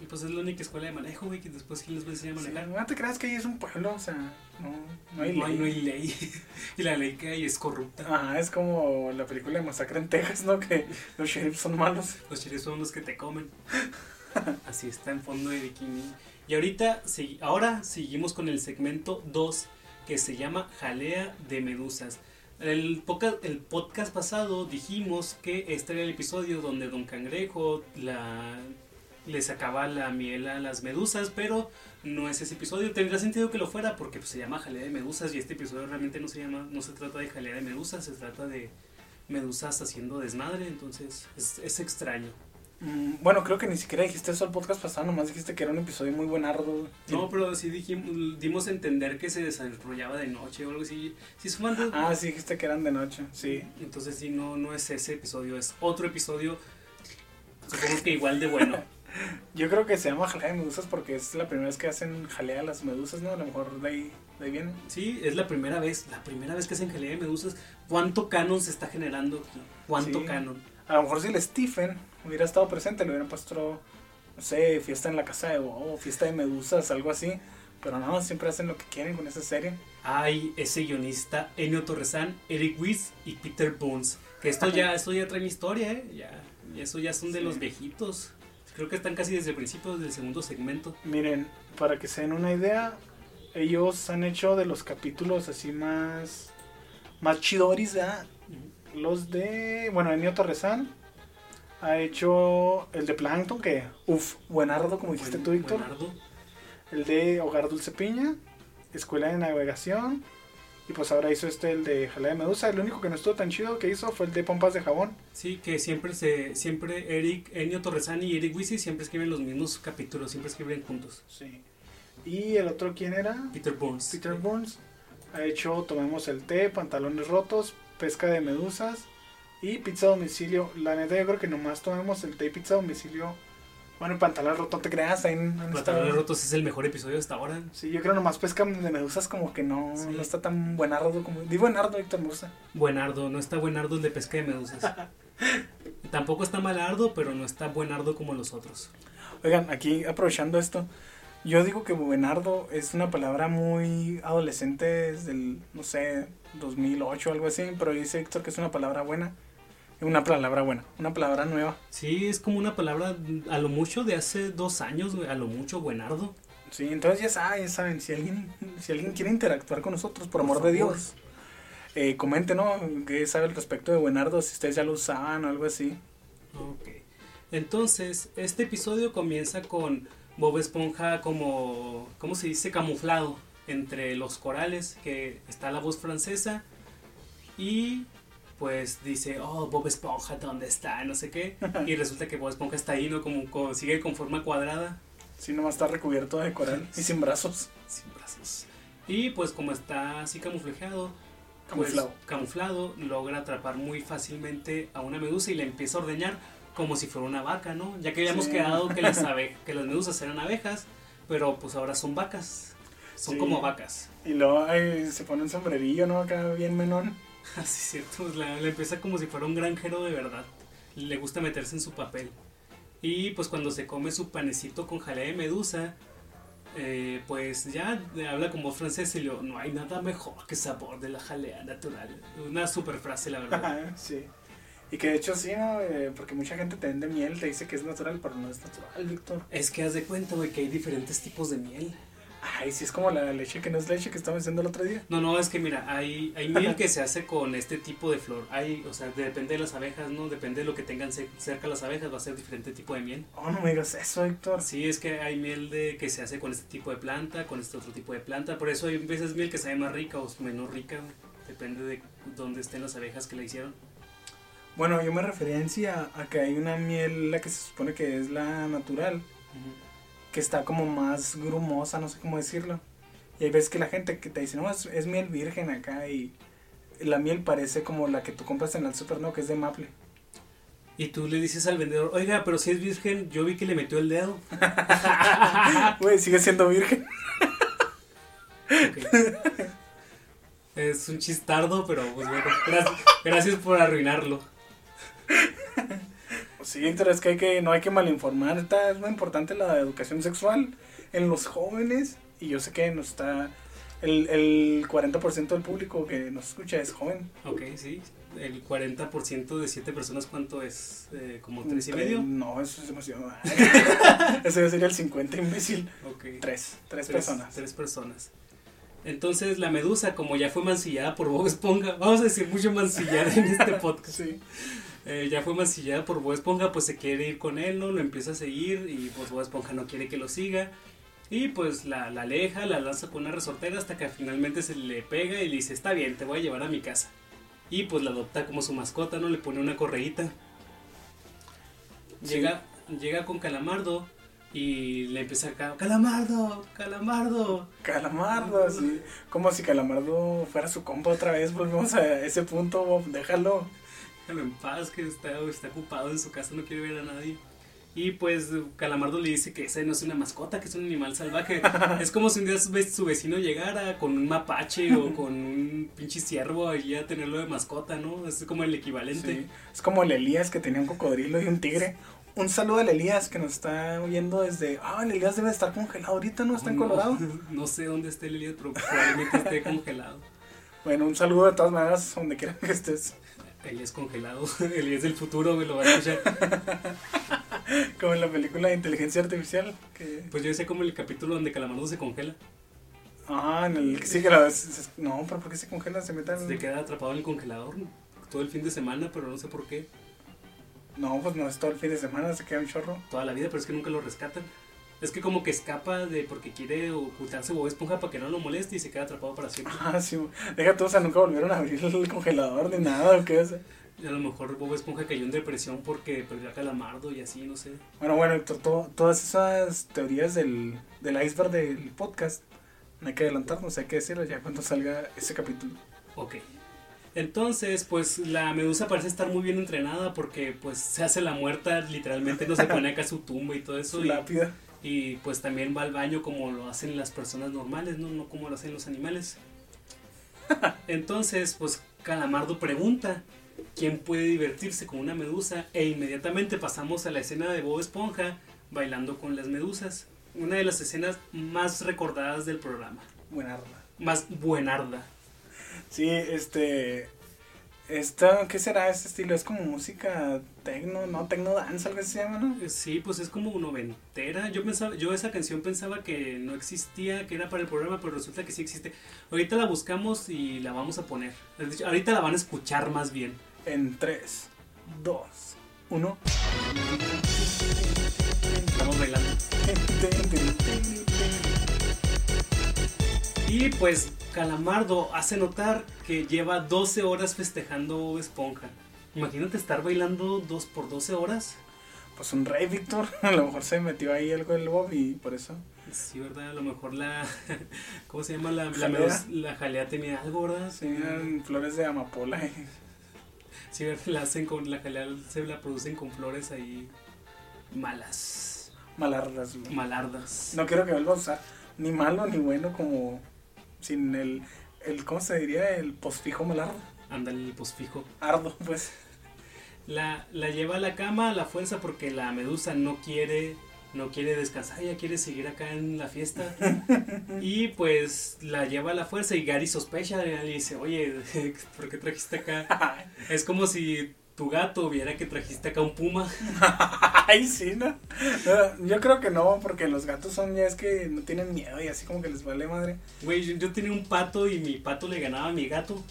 Y pues es la única escuela de manejo, güey, que después quién les va a enseñar a Sí, manejar. no te creas que ahí es un pueblo, o sea, no, no hay no, hay, ley. no hay ley. y la ley que hay es corrupta. Ajá, es como la película de Masacre en Texas, ¿no? Que los sheriffs son malos. Los chiles son los que te comen. Así está en fondo de bikini. Y ahorita, sí, ahora seguimos con el segmento 2 que se llama Jalea de Medusas. El, poca- el podcast pasado dijimos que este era el episodio donde Don Cangrejo la, le sacaba la miel a las medusas, pero no es ese episodio. Tendría sentido que lo fuera porque pues, se llama Jalea de Medusas y este episodio realmente no se llama, no se trata de Jalea de Medusas, se trata de medusas haciendo desmadre, entonces es, es extraño. Mm, bueno, creo que ni siquiera dijiste eso al podcast pasado, nomás dijiste que era un episodio muy buenardo. No, pero sí dijimos, dimos a entender que se desarrollaba de noche o algo así. Sí, es fan de- Ah, sí, dijiste que eran de noche, sí. Entonces sí, no, no es ese episodio, es otro episodio. Supongo que igual de bueno. Yo creo que se llama jalea de medusas porque es la primera vez que hacen jalea a las medusas, ¿no? A lo mejor de ahí, de ahí viene. Sí, es la primera vez, la primera vez que hacen jalea de medusas. ¿Cuánto canon se está generando aquí? ¿Cuánto Sí. canon? A lo mejor si el Stephen hubiera estado presente, le hubieran puesto, no sé, fiesta en la casa de Bob, fiesta de medusas, algo así. Pero no, siempre hacen lo que quieren con esa serie. Hay ese guionista Ennio Torresan, Eric Weiss y Peter Bones. Que esto ya, esto ya trae mi historia, ¿eh? Ya, eso ya son de Sí. los viejitos. Creo que están casi desde el principio del segundo segmento. Miren, para que se den una idea, ellos han hecho de los capítulos así más, más chidoris, ¿verdad? Los de, bueno, Ennio Torresan ha hecho el de Plankton, que, uff, buenardo, como dijiste Buen- tú, Víctor. buenardo. El de Hogar Dulce Piña, Escuela de Navegación, y pues ahora hizo este, el de Jalea de Medusa. El único que no estuvo tan chido que hizo fue el de Pompas de Jabón. Sí, que siempre se, siempre Eric, Ennio Torresan y Eric Weiss siempre escriben los mismos capítulos, siempre escriben juntos. Sí. Y el otro, ¿quién era? Peter Bones. Peter Burns. Ha hecho Tomemos el té, Pantalones rotos, Pesca de medusas y Pizza a domicilio. La neta, yo creo que nomás tomemos el té y pizza a domicilio. Bueno, Pantalones rotos, no te creas, ahí han estado- Pantalones rotos es el mejor episodio hasta ahora. Sí, yo creo nomás pesca de medusas como que no, Sí. no está tan buenardo como... Di buenardo, Víctor Medusa. Buenardo, no está buenardo el de pesca de medusas. Tampoco está malardo, pero no está buenardo como los otros. Oigan, aquí aprovechando esto, yo digo que buenardo es una palabra muy adolescente desde el, no sé, 2008 o algo así, pero dice Héctor que es una palabra buena. Una palabra buena, una palabra nueva. Sí, es como una palabra a lo mucho de hace dos años, a lo mucho buenardo. Sí, entonces ya saben, ya saben, si alguien, si alguien quiere interactuar con nosotros, por, amor de. Dios, eh, comenten, ¿no? ¿Qué sabe al respecto de buenardo? Si ustedes ya lo usaban o algo así. Ok. Entonces, este episodio comienza con Bob Esponja como, ¿cómo se dice? Camuflado entre los corales, que está la voz francesa y pues dice, oh, Bob Esponja, ¿dónde está? No sé qué. Y resulta que Bob Esponja está ahí, ¿no? Como, como- sigue con forma cuadrada, Sí, nomás está recubierto de coral y sin brazos. sin brazos. Y pues como está así camuflajeado, pues, Camuflado. camuflado, logra atrapar muy fácilmente a una medusa y le empieza a ordeñar como si fuera una vaca, ¿no? Ya que habíamos Sí. quedado que las, abe- que las medusas eran abejas, pero pues ahora son vacas. Son Sí. como vacas. Y luego ay, se pone un sombrerillo, ¿no? Acá bien menón. Así es cierto, la, le empieza como si fuera un granjero de verdad. Le gusta meterse en su papel. Y pues cuando se come su panecito con jalea de medusa, eh, pues ya habla como francés y le no hay nada mejor que sabor de la jalea natural. Una super frase, la verdad. sí. Y que de hecho sí, ¿no? Eh, porque mucha gente te vende miel, te dice que es natural, pero no es natural, Víctor. Es que haz de cuenta, güey, que hay diferentes tipos de miel. Ay, sí, es como la leche que no es leche que estaba diciendo el otro día. No, no, es que mira, hay, hay miel que se hace con este tipo de flor. Hay, o sea, depende de las abejas, ¿no? Depende de lo que tengan ce- cerca las abejas, va a ser diferente tipo de miel. Oh, no me digas eso, Víctor. Sí, es que hay miel de que se hace con este tipo de planta, con este otro tipo de planta. Por eso hay veces miel que sabe más rica o menos rica. Depende de dónde estén las abejas que la hicieron. Bueno, yo me refería en sí a, que hay una miel, la que se supone que es la natural, que está como más grumosa, no sé cómo decirlo. Y hay veces que la gente que te dice, no, es, es miel virgen acá y la miel parece como la que tú compras en el super, no, que es de maple. Y tú le dices al vendedor, oiga, pero si es virgen, yo vi que le metió el dedo. Güey, sigue siendo virgen. Ok. Es un chistardo, pero pues bueno, gracias, gracias por arruinarlo. Sí, Héctor, es que, hay que no hay que malinformar. Está, es muy importante la educación sexual en los jóvenes. Y yo sé que nos está. El, el 40% del público que nos escucha es joven. Ok, sí. El 40% de 7 personas, ¿cuánto es? Eh, ¿Como 3 y Tre- medio? No, eso es demasiado. Ese sería el 50, imbécil. Ok. Tres, tres Tres- personas. Tres personas. Entonces la medusa, como ya fue mancillada por Bob Esponja, vamos a decir mucho mancillada en este podcast. Sí. Eh, ya fue mancillada por Bob Esponja, pues se quiere ir con él, ¿no? Lo empieza a seguir y pues Bob Esponja no quiere que lo siga. Y pues la, la aleja, la lanza con una resortera hasta que finalmente se le pega y le dice, está bien, te voy a llevar a mi casa. Y pues la adopta como su mascota, ¿no? Le pone una correíta. Sí. Llega, llega con Calamardo y le empieza a Calamardo, Calamardo. Calamardo, así. Como si Calamardo fuera su compa otra vez. Volvemos a ese punto, Bob, déjalo. Déjalo en paz, que está, está ocupado en su casa, no quiere ver a nadie. Y pues Calamardo le dice que ese no es una mascota, que es un animal salvaje. es como si un día su ve- su vecino llegara con un mapache o con un pinche ciervo ahí a tenerlo de mascota, ¿no? Es como el equivalente. Sí. Es como el Elías que tenía un cocodrilo y un tigre. Un saludo al Elías que nos está oyendo desde. Ah, el Elías debe estar congelado ahorita, ¿no? Está en No, Colorado. No, sé dónde esté el Elías, pero probablemente esté congelado. Bueno, un saludo de todas maneras, donde quiera que estés. Elías congelado. Elías del futuro, me lo va a escuchar. Como en la película de inteligencia artificial. Que... Pues yo decía como el capítulo donde Calamardo se congela. Ah, en el que sí que la. No, pero ¿por qué se congela? Se metan. Se queda atrapado en el congelador ¿no? todo el fin de semana, pero no sé por qué. No, pues no es todo el fin de semana, se queda un chorro. Toda la vida, pero es que nunca lo rescatan. Es que como que escapa de porque quiere ocultarse Bob Esponja para que no lo moleste y se queda atrapado para siempre. Ah, sí. Deja tú, o sea, nunca volvieron a abrir el congelador ni nada, ¿o qué? Sea, Y a lo mejor Bob Esponja cayó en depresión porque perdió a Calamardo y así, no sé. Bueno, bueno, to- to- todas esas teorías del, del iceberg del podcast, no hay que adelantarnos, hay que decirlo ya cuando salga ese capítulo. Ok. Entonces, pues la medusa parece estar muy bien entrenada porque pues se hace la muerta, literalmente no se pone acá su tumba y todo eso. Su y- lápida. Y pues también va al baño como lo hacen las personas normales, ¿no? No como lo hacen los animales. Entonces, pues Calamardo pregunta quién puede divertirse con una medusa e inmediatamente pasamos a la escena de Bob Esponja bailando con las medusas. Una de las escenas más recordadas del programa. Buena arma. Más buenarda. Sí, este. Esta, ¿qué será ese estilo? Es como música tecno, no, tecno dance, algo así se llama, ¿no? Sí, pues es como noventera. Yo pensaba, yo esa canción pensaba que no existía, que era para el programa, pero resulta que sí existe. Ahorita la buscamos y la vamos a poner. Ahorita la van a escuchar más bien. En 3, 2, 1. Estamos bailando. Y pues Calamardo hace notar que lleva 12 horas festejando Esponja. Imagínate estar bailando 2 por 12 horas. Pues un rey, Víctor. A lo mejor se metió ahí algo del Bob y por eso. Sí, ¿verdad? A lo mejor la... ¿Cómo se llama? La, Jalea. la jalea tenía algo, ¿verdad? Tenían flores de amapola. y- Sí, la hacen con la jalea se la producen con flores ahí malas, Malardas. malardas. No quiero que vuelva a usar ni malo ni bueno como sin el, el ¿cómo se diría? El posfijo malardo. Ándale el posfijo. Ardo, pues. La, la lleva a la cama a la fuerza porque la medusa no quiere no quiere descansar, ella quiere seguir acá en la fiesta. y pues la lleva a la fuerza y Gary sospecha, le dice, oye, ¿por qué trajiste acá? Es como si tu gato viera que trajiste acá un puma. Ay, sí, ¿no? No, Yo creo que no, porque los gatos son ya es que no tienen miedo y así como que les vale madre. Güey, yo, yo tenía un pato y mi pato le ganaba a mi gato.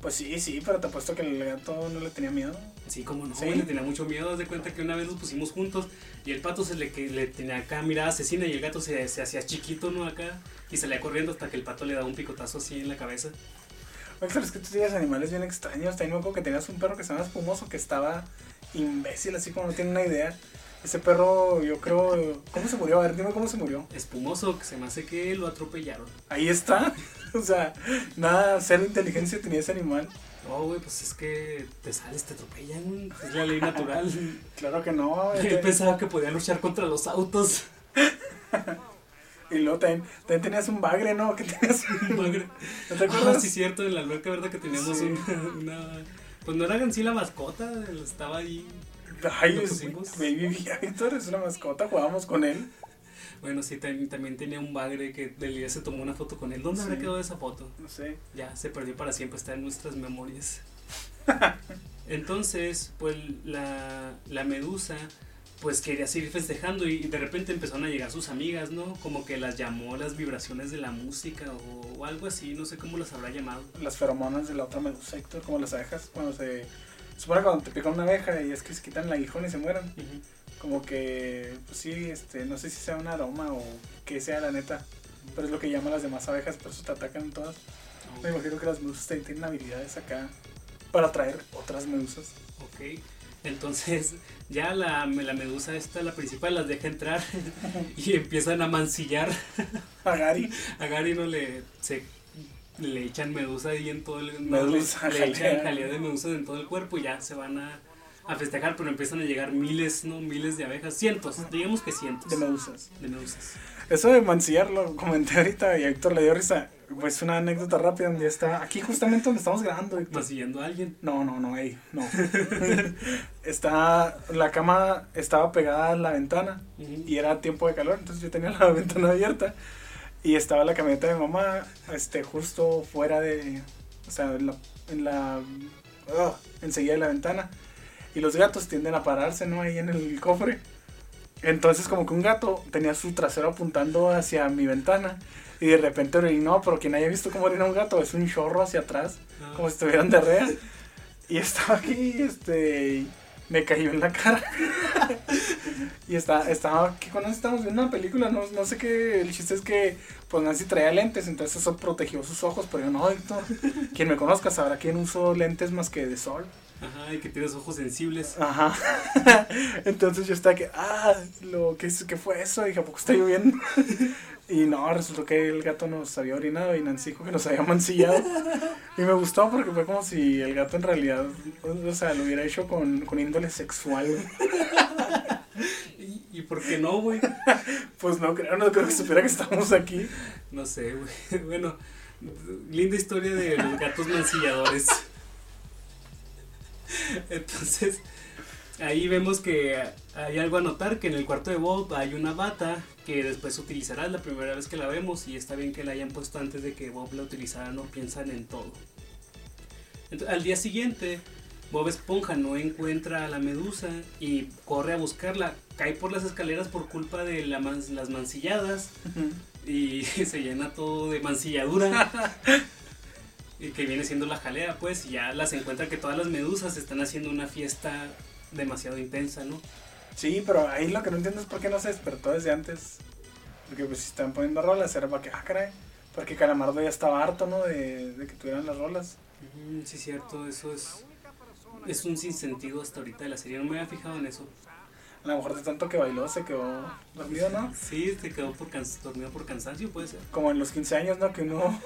Pues sí, sí, pero te apuesto que el gato no le tenía miedo. Sí, como no, Sí. le tenía mucho miedo. Haz de cuenta que una vez nos pusimos juntos y el pato se le, que le tenía acá mirada asesina y el gato se, se hacía chiquito, ¿no? Acá y salía corriendo hasta que el pato le daba un picotazo así en la cabeza. Oye, pero es que tú tienes animales bien extraños. También me acuerdo que tenías un perro que se llama Espumoso que estaba imbécil, así como no tiene una idea. Ese perro, yo creo. ¿Cómo se murió? A ver, dime cómo se murió. Espumoso, que se me hace que lo atropellaron. Ahí está. O sea, nada, cero inteligencia tenía ese animal. No, güey, pues es que te sales, te atropellan, güey. Es la ley natural. Claro que no. Él este- pensaba que podía luchar contra los autos. Y luego también, también tenías un bagre, ¿no? Que tenías un Bagre. ¿No te Ah, acuerdas? sí, cierto, en la alberca, ¿verdad? Que teníamos Sí. una, una- Pues no era en sí la mascota, estaba ahí. Ay, ¿Lo es, pusimos? Baby Víctor es una mascota, jugábamos con él. Bueno, sí, tam- también tenía un bagre que Delia se tomó una foto con él. ¿Dónde habrá Sí. quedado esa foto? No sé. Ya, se perdió para siempre, está en nuestras memorias. Entonces, pues la, la medusa pues quería seguir festejando y de repente empezaron a llegar sus amigas, ¿no? Como que las llamó las vibraciones de la música o, o algo así, no sé cómo las habrá llamado. Las feromonas de la otra medusa, como las abejas, cuando se... Supone cuando te pica una abeja y es que se quitan el aguijón y se mueren. Ujú. Como que, pues sí, este, no sé si sea un aroma o que sea la neta. Pero es lo que llaman las demás abejas, por eso te atacan todas. Me imagino que las medusas tienen habilidades acá para atraer otras medusas. Ok, entonces ya la, la medusa esta, la principal, las deja entrar y empiezan a mancillar. A Gary. A Gary no le, se, le echan medusa ahí en todo el... Medusa, le, le echan jalea. de medusa en todo el cuerpo y ya se van a, a festejar, pero empiezan a llegar miles, no, miles de abejas, cientos, digamos que cientos De medusas. de medusas. Eso de mancillar lo comenté ahorita y a Héctor le dio risa. Pues una anécdota rápida donde está aquí justamente donde estamos grabando, Héctor. Masillando a alguien. No, no, no, ahí, no. está, la cama estaba pegada a la ventana Ujú. y era tiempo de calor, entonces yo tenía la ventana abierta y estaba la camioneta de mi mamá, este, justo fuera de, o sea, en la, en la, ugh, enseguida de la ventana y los gatos tienden a pararse, ¿no? Ahí en el cofre. Entonces como que un gato tenía su trasero apuntando hacia mi ventana y de repente orinó, pero quien haya visto cómo orina un gato es un chorro hacia atrás Ah. como si estuvieran diarrea. Y estaba aquí, este, y me cayó en la cara. y está, estaba aquí cuando estábamos viendo una película, no, no sé qué, el chiste es que, pues Nancy traía lentes, entonces eso protegió sus ojos, pero yo no, Héctor, quien me conozca sabrá quién usó lentes más que de sol. Ajá, y que tienes ojos sensibles. Ajá. entonces yo estaba que, ah, lo que ¿qué fue eso? Dije, ¿a poco está lloviendo? Y no, resultó que el gato nos había orinado y Nancy dijo que nos había mancillado. Y me gustó porque fue como si el gato en realidad, o sea, lo hubiera hecho con, con índole sexual. ¿Y, y por qué no, güey? Pues no creo, no creo que supiera que estamos aquí. No sé, güey. Bueno, linda historia de los gatos mancilladores. Entonces, ahí vemos que hay algo a notar, que en el cuarto de Bob hay una bata que después utilizará, la primera vez que la vemos y está bien que la hayan puesto antes de que Bob la utilizara, no piensan en todo. Entonces, al día siguiente, Bob Esponja no encuentra a la medusa y corre a buscarla, cae por las escaleras por culpa de la man- las mancilladas y se llena todo de mancilladura. y que viene siendo la jalea, pues, y ya las encuentra que todas las medusas están haciendo una fiesta demasiado intensa, ¿no? Sí, pero ahí lo que no entiendo es por qué no se despertó desde antes. Porque pues si estaban poniendo rolas era para que, ah, caray. Porque Calamardo ya estaba harto, ¿no? De, de que tuvieran las rolas. Mm, sí, cierto, eso es. Es un sinsentido hasta ahorita de la serie, no me había fijado en eso. A lo mejor de tanto que bailó se quedó dormido, ¿no? Sí, se quedó por dormido por cansancio, puede ser. Como en los 15 años, ¿no? Que uno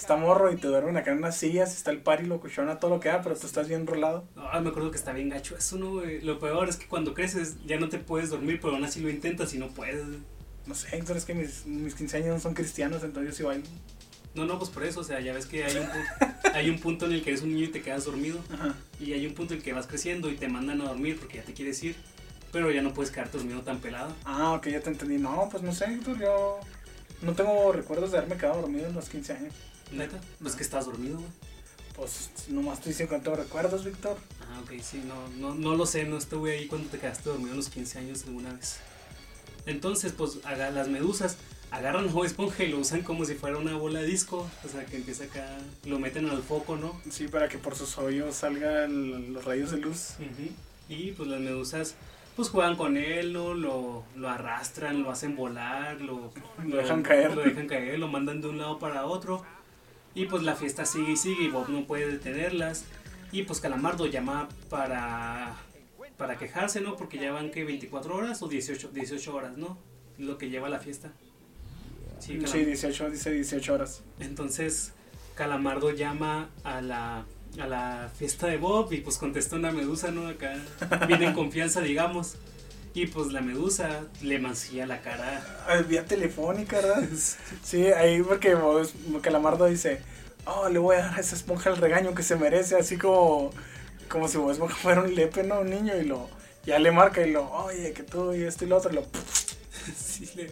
está morro y te duermen acá en unas sillas, está el par y lo cuchona todo lo que da, pero tú estás bien rolado. Ah, me acuerdo que está bien gacho eso, ¿no? güey? Lo peor es que cuando creces ya no te puedes dormir, pero aún así lo intentas y no puedes. No sé, Héctor, es que mis, mis 15 años no son cristianos, entonces yo sí bailo. No, no, pues por eso, o sea, ya ves que hay un, hay un punto en el que eres un niño y te quedas dormido. Ajá. Y hay un punto en el que vas creciendo y te mandan a dormir porque ya te quieres ir. Pero ya no puedes quedarte dormido tan pelado. Ah, ok, ya te entendí. No, pues no sé, Héctor, yo no tengo recuerdos de haberme quedado dormido en los 15 años. Neta, pues que estás dormido, güey. Pues nomás estoy diciendo que no tengo recuerdos, Víctor. Ah, ok, sí, no, no, no lo sé, no estuve ahí cuando te quedaste dormido a los 15 años alguna vez. Entonces, pues las medusas agarran a Bob Esponja y lo usan como si fuera una bola de disco. O sea, que empieza acá, lo meten al foco, ¿no? Sí, para que por sus hoyos salgan los rayos de luz. Y pues las medusas pues juegan con él, ¿no? Lo, lo arrastran, lo hacen volar, lo, Lo dejan caer. Lo dejan caer, lo mandan de un lado para otro. Y pues la fiesta sigue y sigue y Bob no puede detenerlas. Y pues Calamardo llama para, para quejarse, ¿no? Porque ya van que 24 horas o 18, 18 horas, ¿no? Lo que lleva la fiesta. Sí, Sí, Calam- 18, dice 18 horas. entonces Calamardo llama a la, a la fiesta de Bob y pues contesta una medusa, ¿no? Acá viene en confianza, digamos. Y pues la medusa le mancilla la cara. Ah, Vía telefónica, ¿verdad? Sí, ahí porque Calamardo dice, oh, le voy a dar a esa esponja el regaño que se merece, así como, como si vos esponja fuera un lepe, ¿no? Un niño, y lo, ya le marca y lo, oye, que tú y esto y lo otro, y lo, Sí, le-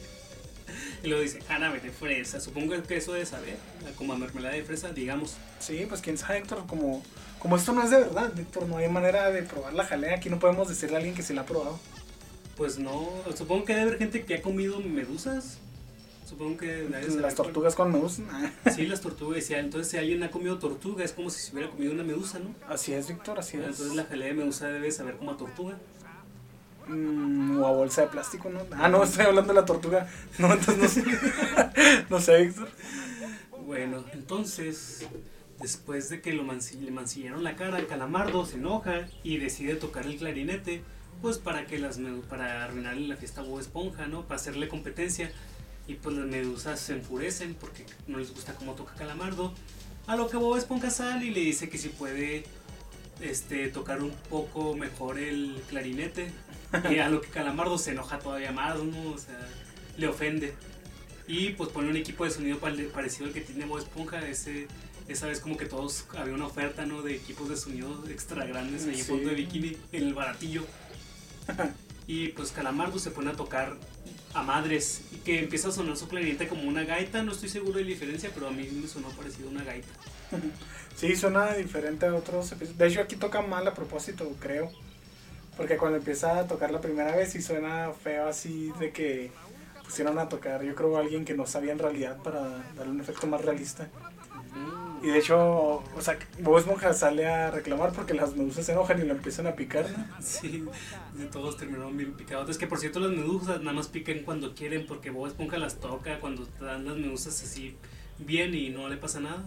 Y luego dice, jarabe de fresa. Supongo que eso de saber, como a mermelada de fresa, digamos. sí, pues quién sabe, Héctor, como, como esto no es de verdad, Héctor, no hay manera de probar la jalea, aquí no podemos decirle a alguien que se la ha probado. Pues no, supongo que debe haber gente que ha comido medusas. Supongo que Las tortugas con medusa. Sí, las tortugas. Entonces, si alguien ha comido tortuga, es como si se hubiera comido una medusa, ¿no? así es, Víctor, así es. Entonces, la jalea de medusa debe saber como a tortuga. Mm, o a bolsa de plástico, ¿no? Ah, no, estoy hablando de la tortuga. No, entonces no sé. no sé, Víctor. Bueno, entonces, después de que lo manci- le mancillaron la cara, Calamardo se enoja y decide tocar el clarinete, pues para que las para arruinarle la fiesta a Bob Esponja, ¿no? Para hacerle competencia. Y pues las medusas se enfurecen porque no les gusta cómo toca Calamardo. A lo que Bob Esponja sale y le dice que si puede este, tocar un poco mejor el clarinete. Y a lo que Calamardo se enoja todavía más, ¿no? O sea, le ofende. Y pues pone un equipo de sonido parecido al que tiene Bob Esponja. Ese, esa vez como que todos había una oferta, ¿no? De equipos de sonido extra grandes ahí en Sí. fondo de bikini en el baratillo. Y pues Calamardo se pone a tocar a madres y que empieza a sonar su clarinete como una gaita. No estoy seguro de la diferencia, pero a mí me sonó parecido a una gaita. Sí, suena diferente a otros episodios. De hecho, aquí toca mal a propósito, creo. Porque cuando empieza a tocar la primera vez, sí suena feo así de que pusieron a tocar, yo creo, a alguien que no sabía en realidad para darle un efecto más realista. Y de hecho, o sea, Bob Esponja sale a reclamar porque las medusas se enojan y lo empiezan a picar. ¿no? Sí, todos terminaron bien picados. Es que por cierto las medusas nada más pican cuando quieren porque Bob Esponja las toca cuando dan las medusas así bien y no le pasa nada.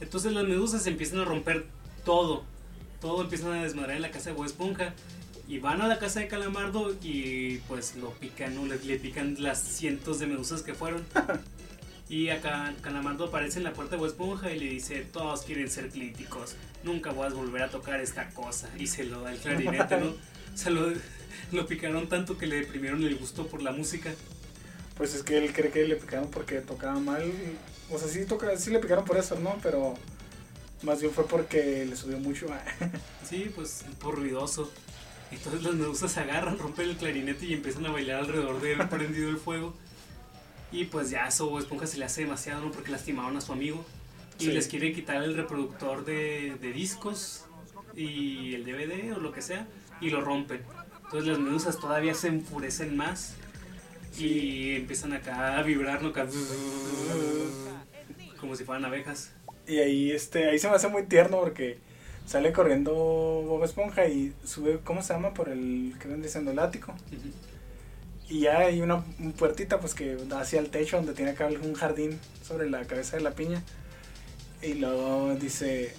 Entonces las medusas empiezan a romper todo. Todo empiezan a desmadrar en la casa de Bob Esponja. Y van a la casa de Calamardo y pues lo pican, ¿no? le, le pican las cientos de medusas que fueron. Y acá Calamardo aparece en la puerta de Bob Esponja y le dice, todos quieren ser críticos, nunca voy a volver a tocar esta cosa. Y se lo da el clarinete, ¿no? O sea, lo, lo picaron tanto que le deprimieron el gusto por la música. Pues es que él cree que le picaron porque tocaba mal. O sea, sí, toca, sí le picaron por eso, ¿no? Pero más bien fue porque le subió mucho. Sí, pues por ruidoso. Entonces las medusas se agarran, rompen el clarinete y empiezan a bailar alrededor de él prendido el fuego. Y pues ya eso Bob Esponja se le hace demasiado, ¿no? Porque lastimaron a su amigo. Y Sí. les quiere quitar el reproductor de, de discos y el DVD o lo que sea. Y lo rompen. Entonces las medusas todavía se enfurecen más. Y empiezan acá a vibrar, ¿no? Como si fueran abejas. Y ahí, este, ahí se me hace muy tierno porque sale corriendo Bob Esponja y sube, ¿cómo se llama? Por el, que ven diciendo, el ático. Ujú. Y ya hay una un puertita pues que da hacia el techo donde tiene acá un jardín sobre la cabeza de la piña. Y luego dice,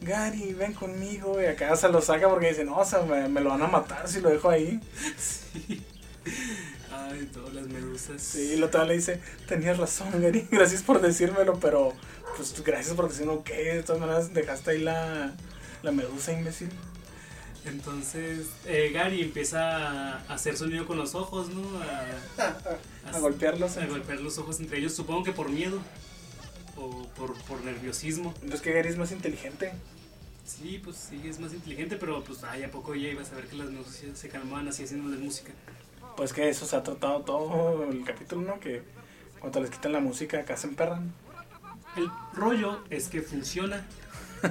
Gary, ven conmigo. Y acá se lo saca porque dice, no, o sea, me, me lo van a matar si lo dejo ahí. Sí. Ay, todas las medusas. Sí, y lo tal le dice, tenías razón, Gary, gracias por decírmelo, pero pues gracias por decirme que de todas maneras dejaste ahí la, la medusa, imbécil. Entonces, eh, Gary empieza a hacer sonido con los ojos, ¿no? A, A golpearlos. A golpear los ojos entre ellos, supongo que por miedo. O por, por nerviosismo. Entonces que Gary es más inteligente. Sí, pues sí, es más inteligente, pero pues ay, a poco ya ibas a ver que las medusas se calmaban así haciéndoles música. Pues que eso se ha tratado todo el capítulo, ¿no? Que cuando les quitan la música acá se emperran. El rollo es que funciona.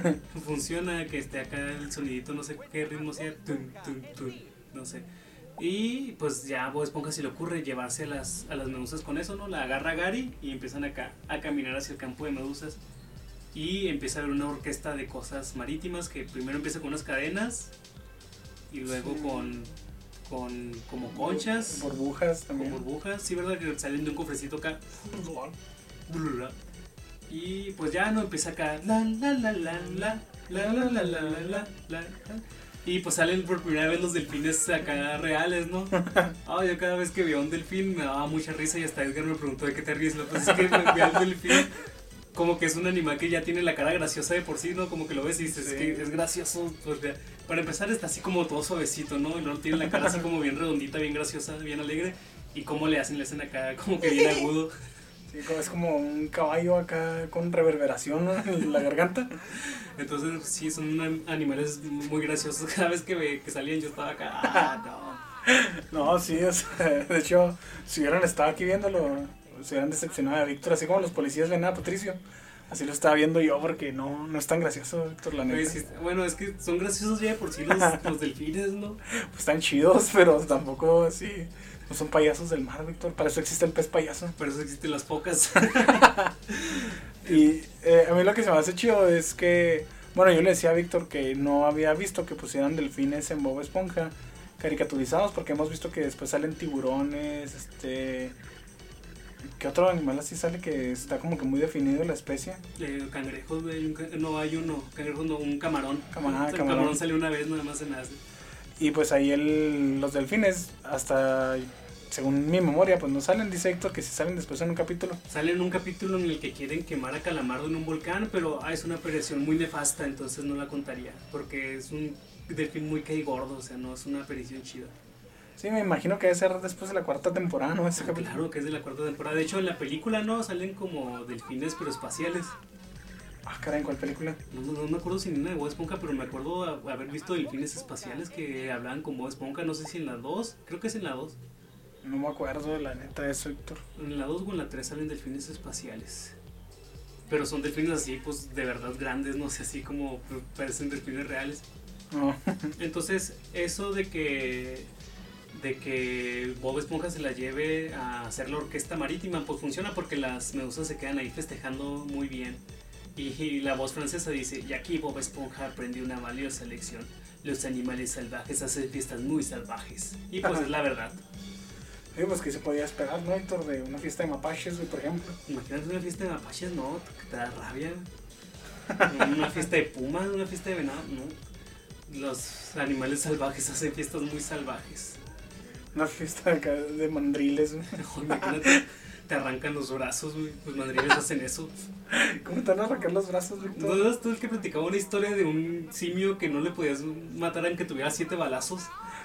funciona que esté acá el sonidito, no sé qué ritmo sea, no sé. Y pues ya Bob Esponja se le ocurre llevarse a las, a las medusas con eso, ¿no? La agarra Gary y empiezan acá a caminar hacia el campo de medusas. Y empieza a haber una orquesta de cosas marítimas que primero empieza con unas cadenas y luego Sí. con, con como conchas, Burbujas con también. burbujas. Sí, ¿verdad? Que salen de un cofrecito acá. Y pues ya no empieza acá. La la la la la la la la la la la. Y pues salen por primera vez los delfines acá reales, ¿no? Ah, yo cada vez que veía un delfín me daba mucha risa y hasta Edgar me preguntó de qué te ríes. Lo pasa es que veía al delfín como que es un animal que ya tiene la cara graciosa de por sí, ¿no? Como que lo ves y dices Sí. que es gracioso. pues, para empezar está así como todo suavecito, ¿no? Y luego tiene la cara así como bien redondita, bien graciosa, bien alegre. Y cómo le hacen, le hacen acá como que bien agudo. Sí, es como un caballo acá con reverberación ¿no? en la garganta. Entonces, sí, son an- animales muy graciosos. Cada vez que, ve- que salían, yo estaba acá. Ah, no. No, sí, o sea, de hecho, si hubieran estado aquí viéndolo, se hubieran decepcionado a Víctor, así como los policías ven a Patricio. Así lo estaba viendo yo porque no, no es tan gracioso, Víctor, la neta. Sí, bueno, es que son graciosos ya de por sí los, los delfines, ¿no? Pues están chidos, pero tampoco así. No son payasos del mar, Víctor. Para eso existe el pez payaso. Por eso existen las pocas. Y eh, a mí lo que se me hace chido es que, bueno, yo le decía a Víctor que no había visto que pusieran delfines en Bob Esponja caricaturizados, porque hemos visto que después salen tiburones, este... ¿Qué otro animal así sale que está como que muy definido la especie? Eh, cangrejos, güey, no hay uno. Cangrejos no, un camarón. Cama- O sea, el camarón. salió una vez, nada más en nada. Y pues ahí el, los delfines, hasta según mi memoria, pues no salen, dice Héctor que si salen después en un capítulo. Sale en un capítulo en el que quieren quemar a Calamardo en un volcán, pero ah, es una aparición muy nefasta, entonces no la contaría. Porque es un delfín muy gordo, o sea, no es una aparición chida. Sí, me imagino que debe ser después de la cuarta temporada, ¿no? Ese Ah, capítulo. claro que es de la cuarta temporada. De hecho, en la película no salen como delfines, pero espaciales. Ah, caray, ¿en cuál película? No, no, no me acuerdo si en una de Bob Esponja, pero me acuerdo a- haber visto delfines espaciales que hablaban con Bob Esponja. No sé si en la 2, creo que es en la 2. No me acuerdo, la neta, de eso, Héctor. En la 2 o en la 3 salen delfines espaciales. Pero son delfines así, pues de verdad grandes, no sé, así como parecen delfines reales. No. Entonces, eso de que de que Bob Esponja se la lleve a hacer la orquesta marítima, pues funciona porque las medusas se quedan ahí festejando muy bien. Y, la voz francesa dice, y aquí Bob Esponja aprendió una valiosa lección. Los animales salvajes hacen fiestas muy salvajes. Y pues es la verdad. Sí, pues que se podía esperar, ¿no, Héctor? De una fiesta de mapaches, por ejemplo. Imagínate una fiesta de mapaches, no, que te da rabia. Una fiesta de pumas, una fiesta de venado, no. Los animales salvajes hacen fiestas muy salvajes. Una fiesta acá de mandriles. Imagínate, te arrancan los brazos, güey. Los madriles hacen eso. ¿Cómo te van a arrancar los brazos, ¿No Héctor? eras tú el que platicaba una historia de un simio que no le podías matar aunque tuviera siete balazos?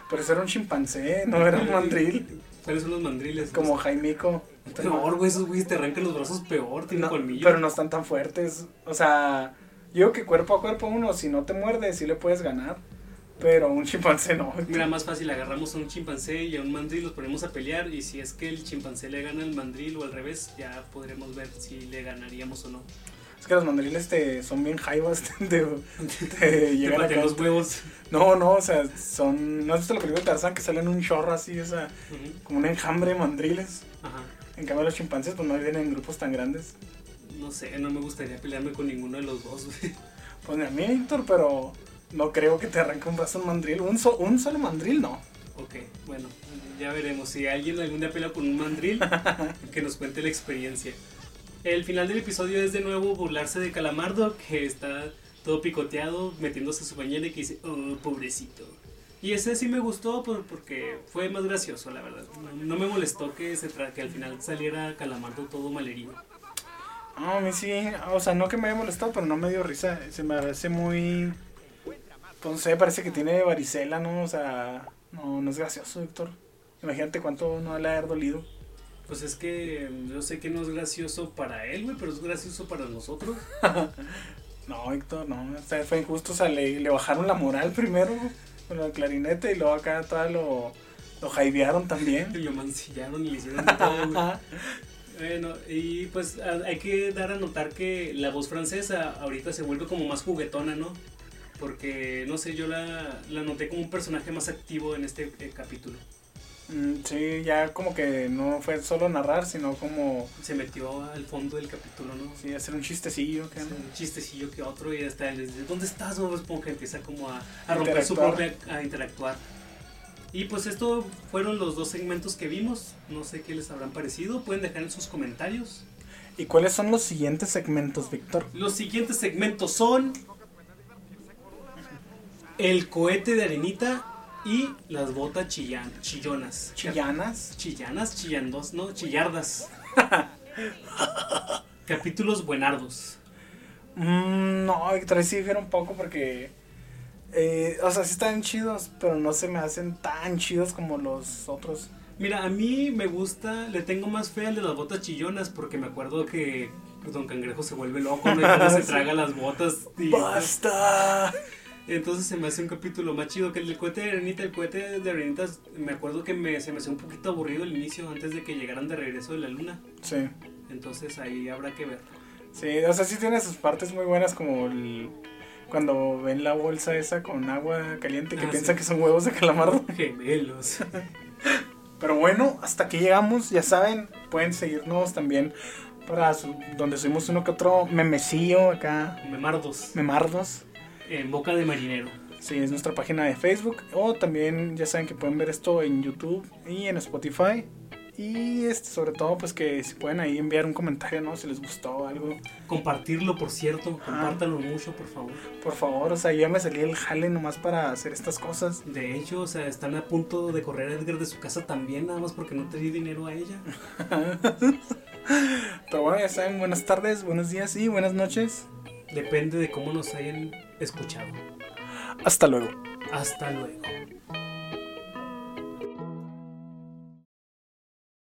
Pero eso era un chimpancé, no era un mandril. ¿Cuáles son los mandriles? Como Jaimico. Peor, güey, esos güeyes te arrancan los brazos peor, tienen No, colmillos. pero no están tan fuertes. O sea, yo que cuerpo a cuerpo uno, si no te muerde, sí le puedes ganar. Pero un chimpancé no. Mira, más fácil, agarramos a un chimpancé y a un mandril, los ponemos a pelear y si es que el chimpancé le gana al mandril o al revés, ya podremos ver si le ganaríamos o no. Es que los mandriles te, son bien jaivas de, de Te llegar patean acá. los huevos. No, no, o sea, son. ¿No has visto la película de Tarzán que salen un chorro así, o sea, Ujú, como un enjambre de mandriles? Ajá. En cambio, los chimpancés, pues no vienen en grupos tan grandes. No sé, no me gustaría pelearme con ninguno de los dos, güey. Pues ni a mí, Héctor, pero no creo que te arranque un brazo un mandril. Un, so- un solo mandril, no. Ok, bueno, ya veremos. Si alguien algún día pelea con un mandril, que nos cuente la experiencia. El final del episodio es de nuevo burlarse de Calamardo, que está todo picoteado, metiéndose a su bañera y que dice, oh, pobrecito. Y ese sí me gustó por- porque fue más gracioso, la verdad. No, me molestó que, se tra- que al final saliera Calamardo todo malherido. No, a mí sí, o sea, no que me haya molestado, pero no me dio risa. Se me parece muy. Pues no sé, parece que tiene varicela, ¿no? O sea, no, no es gracioso, Héctor. Imagínate cuánto no le ha dolido. Pues es que yo sé que no es gracioso para él, güey, pero es gracioso para nosotros. No, Héctor, no. O sea, fue injusto. O sea, le, le bajaron la moral primero con el clarinete y luego acá toda lo, lo jaivearon también. Y lo mancillaron y le hicieron todo, güey. Bueno, y pues hay que dar a notar que la voz francesa ahorita se vuelve como más juguetona, ¿no? Porque, no sé, yo la, la noté como un personaje más activo en este eh, capítulo. Mm, sí, ya como que no fue solo narrar, sino como Se metió al fondo del capítulo, ¿no? sí, hacer un chistecillo. Que, Hace un chistecillo que otro y hasta les dice, ¿dónde estás, Bob Esponja? Empieza como a, a romper su propia, a interactuar. Y pues esto fueron los dos segmentos que vimos. No sé qué les habrán parecido. Pueden dejar en sus comentarios. ¿Y cuáles son los siguientes segmentos, Víctor? Los siguientes segmentos son el cohete de arenita y las botas chillan, chillonas. Chillanas. Chillanas, chillandos, no, chillardas. Capítulos buenardos. Mm, no, ahí sí difiere un poco porque. eh, o sea, sí están chidos, pero no se me hacen tan chidos como los otros. Mira, a mí me gusta, le tengo más fe al de las botas chillonas porque me acuerdo que Don Cangrejo se vuelve loco, ¿no? Y se traga las botas. Y, ¡Basta! Entonces se me hace un capítulo más chido que el del cohete de arenita. El cohete de arenitas, me acuerdo que me, se me hacía un poquito aburrido el inicio antes de que llegaran de regreso de la luna. Sí. Entonces ahí habrá que ver. Sí, o sea, sí tiene sus partes muy buenas como el. Cuando ven la bolsa esa con agua caliente que Ah, piensan sí. que son huevos de calamardo. Gemelos. Pero bueno, hasta aquí llegamos, ya saben, pueden seguirnos también para su- donde subimos uno que otro memecillo acá, Memardos. memardos. En boca de marinero. Sí, es nuestra página de Facebook. O también ya saben que pueden ver esto en YouTube y en Spotify. Y este, sobre todo, pues que si pueden ahí enviar un comentario, ¿no? Si les gustó algo. Compartirlo, por cierto, compártanlo mucho, por favor. Por favor, o sea, ya me salí el jale nomás para hacer estas cosas. De hecho, o sea, están a punto de correr a Edgar de su casa también, nada más porque no te di dinero a ella. Pero bueno, ya saben, buenas tardes, buenos días y buenas noches. Depende de cómo nos hayan escuchado. Hasta luego. Hasta luego.